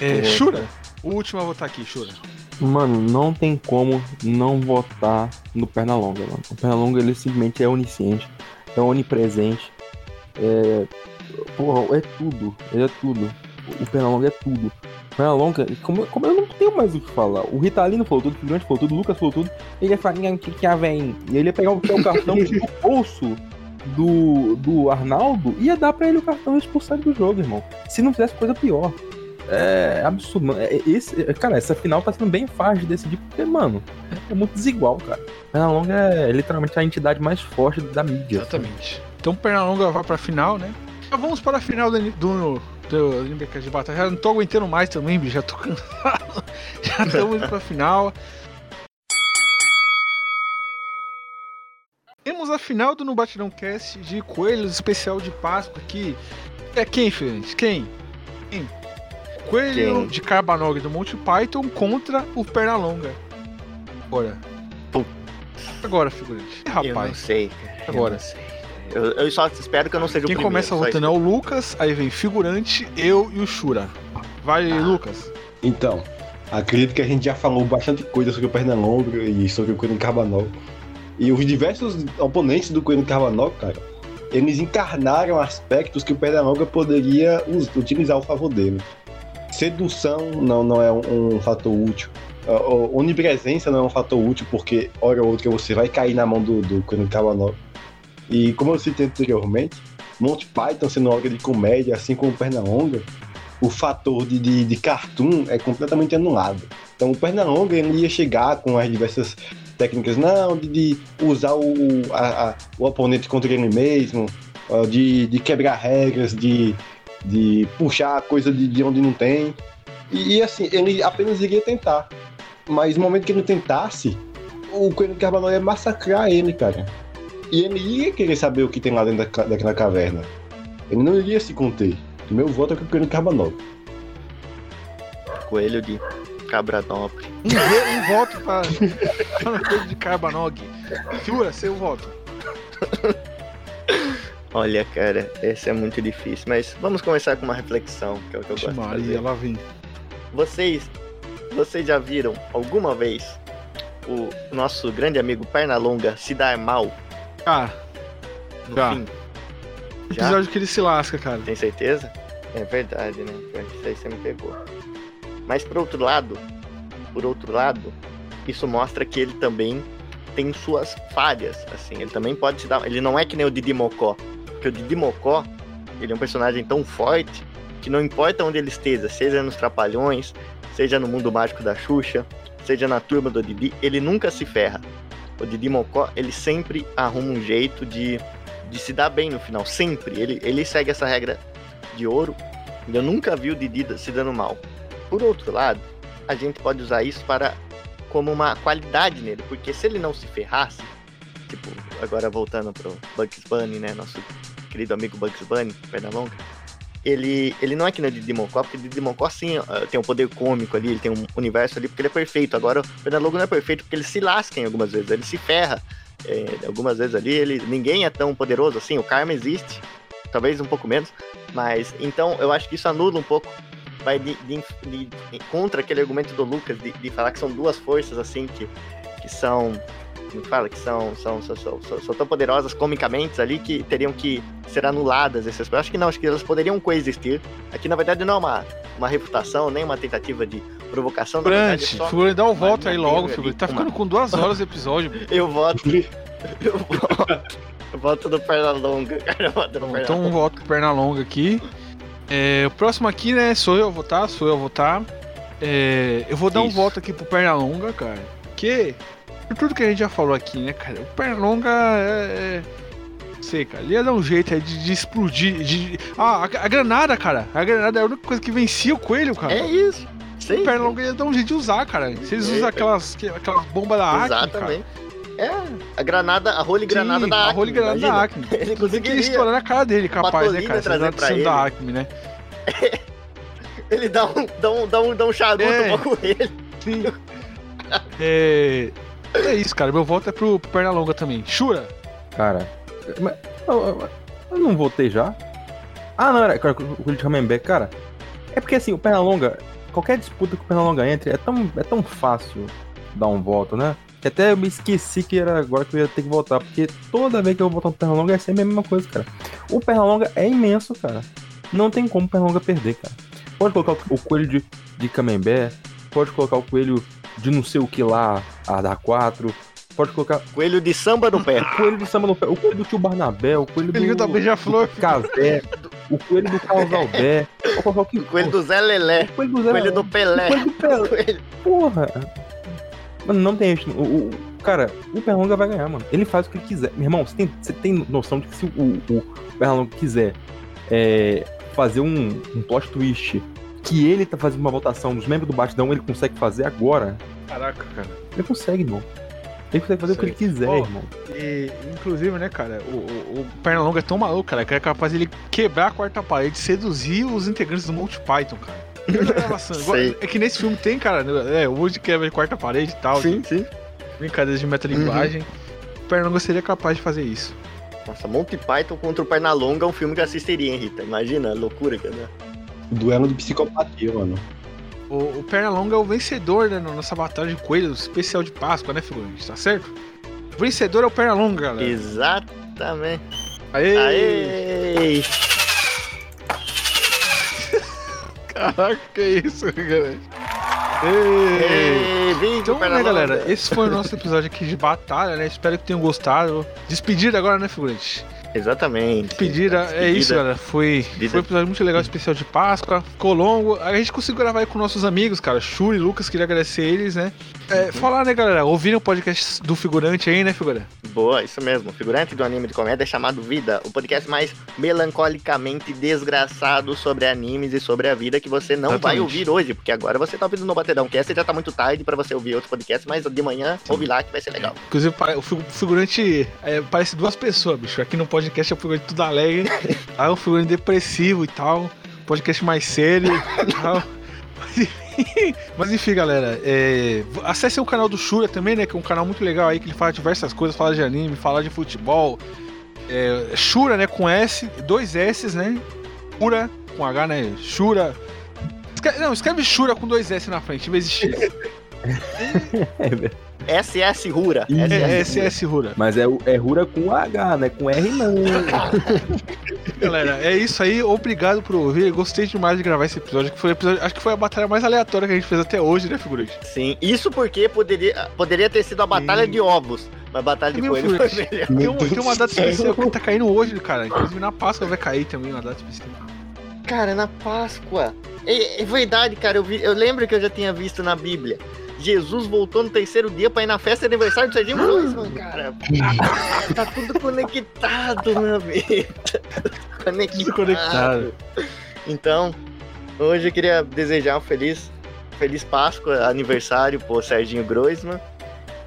É. Shura, o último a votar aqui, Shura. Mano, não tem como não votar no Pernalonga, mano. O Pernalonga, ele simplesmente é onisciente, é onipresente. É. Porra, é tudo. Ele é tudo. O Pernalonga é tudo. O Pernalonga, como, como eu não tenho mais o que falar. O Ritalino falou tudo, o Figurante falou tudo, o Lucas falou tudo. Ele ia falar, "Nham, que que vem? E ele ia pegar o, o cartão do bolso do, do Arnaldo e ia dar pra ele o cartão e expulsar ele do jogo, irmão. Se não fizesse coisa pior. É absurdo, mano. É- Esse, é- cara, essa final tá sendo bem fácil de decidir, porque, mano, é muito desigual, cara. Pernalonga é literalmente a entidade mais forte da mídia. Exatamente. Então o Pernalonga vai pra final, né? Já vamos para a final do, do, do de Batalha. Já não tô aguentando mais também. Já tô cansado. Já estamos indo pra final. Temos a final do No Batidão Cast de Coelhos especial de Páscoa aqui. É quem, Feliz? Quem? Quem? Coelho Quem? de Carbanog do Monty Python contra o Pernalonga. Agora. Putz. Agora, figurante. Eu não Rapaz. sei, cara. Eu Agora. não sei. Eu, eu só espero que eu não seja Quem o primeiro. começa só votando é o Lucas, aí vem figurante, eu e o Shura. Vai, Ah. Lucas. Então, acredito que a gente já falou bastante coisa sobre o Pernalonga e sobre o Coelho Carbanol. E os diversos oponentes do Coelho Carbanol, cara, eles encarnaram aspectos que o Pernalonga poderia utilizar ao favor dele. Sedução não, não é um, um fator útil. A Onipresença não é um fator útil, porque hora ou outra você vai cair na mão do, do Coelho Carbanol. E como eu citei anteriormente, Monty Python sendo obra de comédia, assim como Pernalonga, o fator de, de, de cartoon é completamente anulado. Então o Pernalonga ele ia chegar com as diversas técnicas, não, de, de usar o, a- a- o oponente contra ele mesmo, ó, de, de quebrar regras, de, de puxar coisa de, de onde não tem. E, e, assim, ele apenas iria tentar. Mas no momento que ele tentasse, o Coelho Carvalho ia massacrar ele, cara. E ele ia querer saber o que tem lá dentro da daquela caverna. Ele não iria se conter. Meu voto é com o Coelho Carvalho. Coelho de Cabradópolis. Um, vo- um voto para coisa de Carbanog. Shura, seu voto. Olha, cara, esse é muito difícil. Mas vamos começar com uma reflexão, que é o que eu gosto de Maria, fazer. lá vem. Vocês, vocês já viram alguma vez o nosso grande amigo Pernalonga se dar mal Cara, no Já. fim? Já? episódio que ele se lasca, cara. Tem certeza? É verdade, né? Isso aí você me pegou. Mas por outro lado, por outro lado, isso mostra que ele também tem suas falhas, assim. Ele também pode se dar. Ele não é que nem o Didi Mocó. Porque o Didi Mocó, ele é um personagem tão forte que não importa onde ele esteja, seja nos Trapalhões, seja no mundo mágico da Xuxa, seja na turma do Didi, ele nunca se ferra. O Didi Mocó, ele sempre arruma um jeito de, de se dar bem no final. Sempre. Ele, ele segue essa regra de ouro. Eu nunca vi o Didi se dando mal. Por outro lado, a gente pode usar isso para como uma qualidade nele, porque se ele não se ferrasse, tipo, agora voltando pro Bugs Bunny, né? Nosso querido amigo Bugs Bunny, perna longa. Ele, ele não é que nem o Didi Mocó, porque o Didi Mocó, sim, tem um poder cômico ali, ele tem um universo ali, porque ele é perfeito. Agora, o Pernalonga não é perfeito, porque ele se lasca em algumas vezes, ele se ferra. É, algumas vezes ali, ele, ninguém é tão poderoso assim, o Karma existe, talvez um pouco menos, mas então eu acho que isso anula um pouco, vai de, de- de- de- contra aquele argumento do Lucas de, de falar que são duas forças assim que, que são. Como que fala? Que são, são, são, são, são- são tão poderosas comicamente ali que teriam que ser anuladas essas coisas. Acho que não, acho que elas poderiam coexistir. Aqui na verdade não é uma, uma refutação, nem uma tentativa de provocação. Verdade, é dá o uma voto aí logo, ali, Tá uma- ficando com duas horas o episódio. Eu voto. Eu voto. Eu voto do Pernalonga, cara. Voto no Então um Pernalonga. voto pro Pernalonga aqui. É, o próximo aqui, né, sou eu a votar, sou eu a votar. É, eu vou dar um Isso. voto aqui pro Pernalonga, cara. Porque, por tudo que a gente já falou aqui, né, cara, o Pernalonga é. é sei, cara, ele ia dar um jeito aí de, de explodir. De, ah, a, a granada, cara. A granada é a única coisa que vencia o coelho, cara. É isso. Sim. O Pernalonga ia dar um jeito de usar, cara. Se eles É, usam aquelas, que- aquelas bombas da Acme, cara. Exatamente. É, a granada, a role granada Sim, da a Acme. role granada da imagina. Acme. Ele conseguiria. ia estourar na cara dele, capaz, né, cara? Trazer pra sendo da ele. Acme, né? Ele dá um, dá um, dá um, dá um charuto É. pra coelho. Sim. É... é isso, cara. Meu voto é pro, Pernalonga também. Shura. Cara, mas, eu, eu- não votei já? Ah, não, era cara, o de Camembert, cara. É porque assim, o Pernalonga, qualquer disputa que o Pernalonga entre, é tão, é tão fácil dar um voto, né? Que até eu me esqueci que era agora que eu ia ter que votar, porque toda vez que eu vou votar no Pernalonga é sempre a mesma coisa, cara. O Pernalonga é imenso, cara. Não tem como o Pernalonga perder, cara. Pode colocar o Coelho de, de Camembert, pode colocar o Coelho de não sei o que lá, a da 4, pode colocar Coelho de samba no pé. o coelho do samba no pé, o coelho do tio Barnabé, o coelho Coelhinho do, da Beija-Flor. do Casé, o coelho do Carlos Albé, o coelho do Zé Lelé. o coelho do Zé, Coelho do Pelé. o coelho do Pelé. Coelho- Porra! Mano, não tem gente. O, o- cara, o Pernalonga vai ganhar, mano. Ele faz o que ele quiser. Meu irmão, você tem, você tem noção de que se o, o Pernalonga quiser é, fazer um, um plot twist que ele tá fazendo uma votação dos membros do Batidão, ele consegue fazer agora? Caraca, cara. Ele consegue, irmão. Ele consegue fazer o que ele quiser, Ó, irmão. E, inclusive, né, cara, o, o, o Pernalonga é tão maluco, cara, que é capaz de ele quebrar a quarta parede, seduzir os integrantes do Monty Python, cara. Sei. É que nesse filme tem, cara, né, é, o Woody quebra a quarta parede e tal, Sim, de sim. brincadeiras de metalinguagem. O Pernalonga seria capaz de fazer isso. Nossa, Monty Python contra o Pernalonga é um filme que eu assistiria, hein, Rita? Imagina a loucura que é. né? Duelo de psicopatia, mano. O, o Pernalonga é o vencedor né, na nossa batalha de coelhos especial de Páscoa, né, figurante? Tá certo? O vencedor é o Pernalonga, galera. Exatamente. Aê! Aê! Caraca, que isso, galera? Ei! Aê! Vem Então, né, galera, esse foi o nosso episódio aqui de batalha, né? Espero que tenham gostado. Despedida agora, né, figurante? Exatamente. Despedida, é isso, galera. Foi, Despedida. foi um episódio muito legal, especial de Páscoa. Ficou longo. A gente conseguiu gravar aí com nossos amigos, cara. Shuri e Lucas, queria agradecer eles, né? É, falar, né, galera? Ouviram o podcast do figurante aí, né, figura? Boa, isso mesmo. Figurante do anime de comédia chamado Vida, o podcast mais melancolicamente desgraçado sobre animes e sobre a vida que você não vai Exatamente. ouvir hoje, porque agora você tá ouvindo no Batedão Cast já tá muito tarde pra você ouvir outro podcast, mas de manhã ouve lá que vai ser legal. Inclusive, o figu- figurante é, parece duas pessoas, bicho. Aqui no podcast é o figurante tudo alegre, aí é o figurante depressivo e tal. Podcast mais sério e tal. Mas enfim, galera. É, acessem o canal do Shura também, né? Que é um canal muito legal aí, que ele fala diversas coisas, fala de anime, fala de futebol. É, Shura, né? Com S, dois S, né? Shura, com H, né? Shura. Escreve, não, escreve Shura com dois S na frente, em vez de X. Rura. É, SS é SS Rura. Mas é, é Rura com H, né? Com R não. Galera, é isso aí. Obrigado por ouvir. Gostei demais de gravar esse episódio. Que foi episódio acho que foi a batalha mais aleatória que a gente fez até hoje, né, figurante? Sim, isso porque poderia, poderia ter sido a batalha Sim. de ovos, mas a batalha de Meu coelho foi melhor. Tem, um- tem uma data especial que tá caindo hoje, cara. Inclusive na Páscoa vai cair também uma data especial. Cara, na Páscoa. É, é verdade, cara. Eu, vi- eu lembro que eu já tinha visto na Bíblia. Jesus voltou no terceiro dia pra ir na festa de aniversário do Serginho Groisman, cara. tá tudo conectado, meu vida. Conectado. Tudo conectado. Então, hoje eu queria desejar um feliz, feliz Páscoa, aniversário pro Serginho Groisman.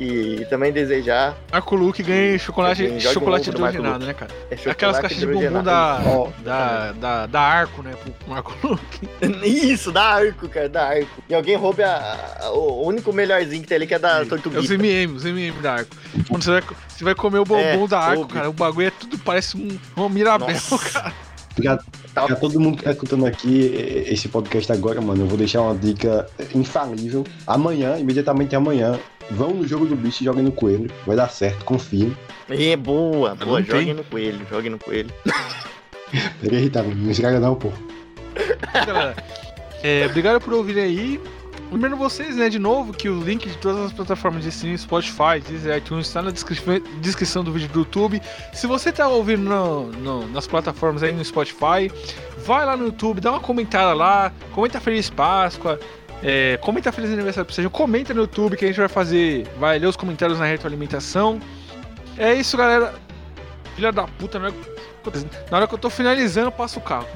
E também desejar Marco Luke ganha chocolate, um chocolate hidrogenado, né, cara? é Aquelas caixas de bumbum hidrogenado. da, Ó, da, da, da Arco, né, pro Marco Luke. Isso, dá arco, cara, dá arco. E alguém roube a, a- o único melhorzinho que tem ali, que é da É os tortuguita. MM, os MM da Arco. Quando você vai, você vai comer o bombom É, da Arco, soube. cara, o bagulho é tudo, parece um, uma Mirabel, Nossa. cara. Pra, Tá. pra todo mundo que tá escutando aqui eh, esse podcast agora, mano, eu vou deixar uma dica infalível. Amanhã, imediatamente amanhã, vão no jogo do bicho e joguem no coelho. Vai dar certo, confiem. É, boa, Não boa, tem. jogue no coelho, jogue no coelho. Fiquei irritado, não estraga não, pô. Galera, é, obrigado por ouvirem aí. Lembrando vocês, né, de novo, que o link de todas as plataformas de streaming, Spotify, Deezer, iTunes, está na descri- descrição do vídeo do YouTube. Se você tá ouvindo no- no- nas plataformas aí no Spotify, vai lá no YouTube, dá uma comentada lá, comenta Feliz Páscoa, é, comenta Feliz Aniversário pra você, comenta no YouTube que a gente vai fazer, vai ler os comentários na retroalimentação. É isso, galera. Filha da puta, na hora, que- na hora que eu tô finalizando, eu passo o carro.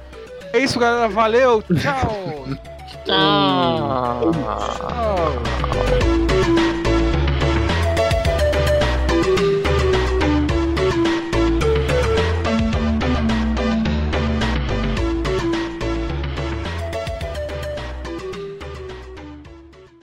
É isso, galera. Valeu. Tchau. Tchau. Tchau.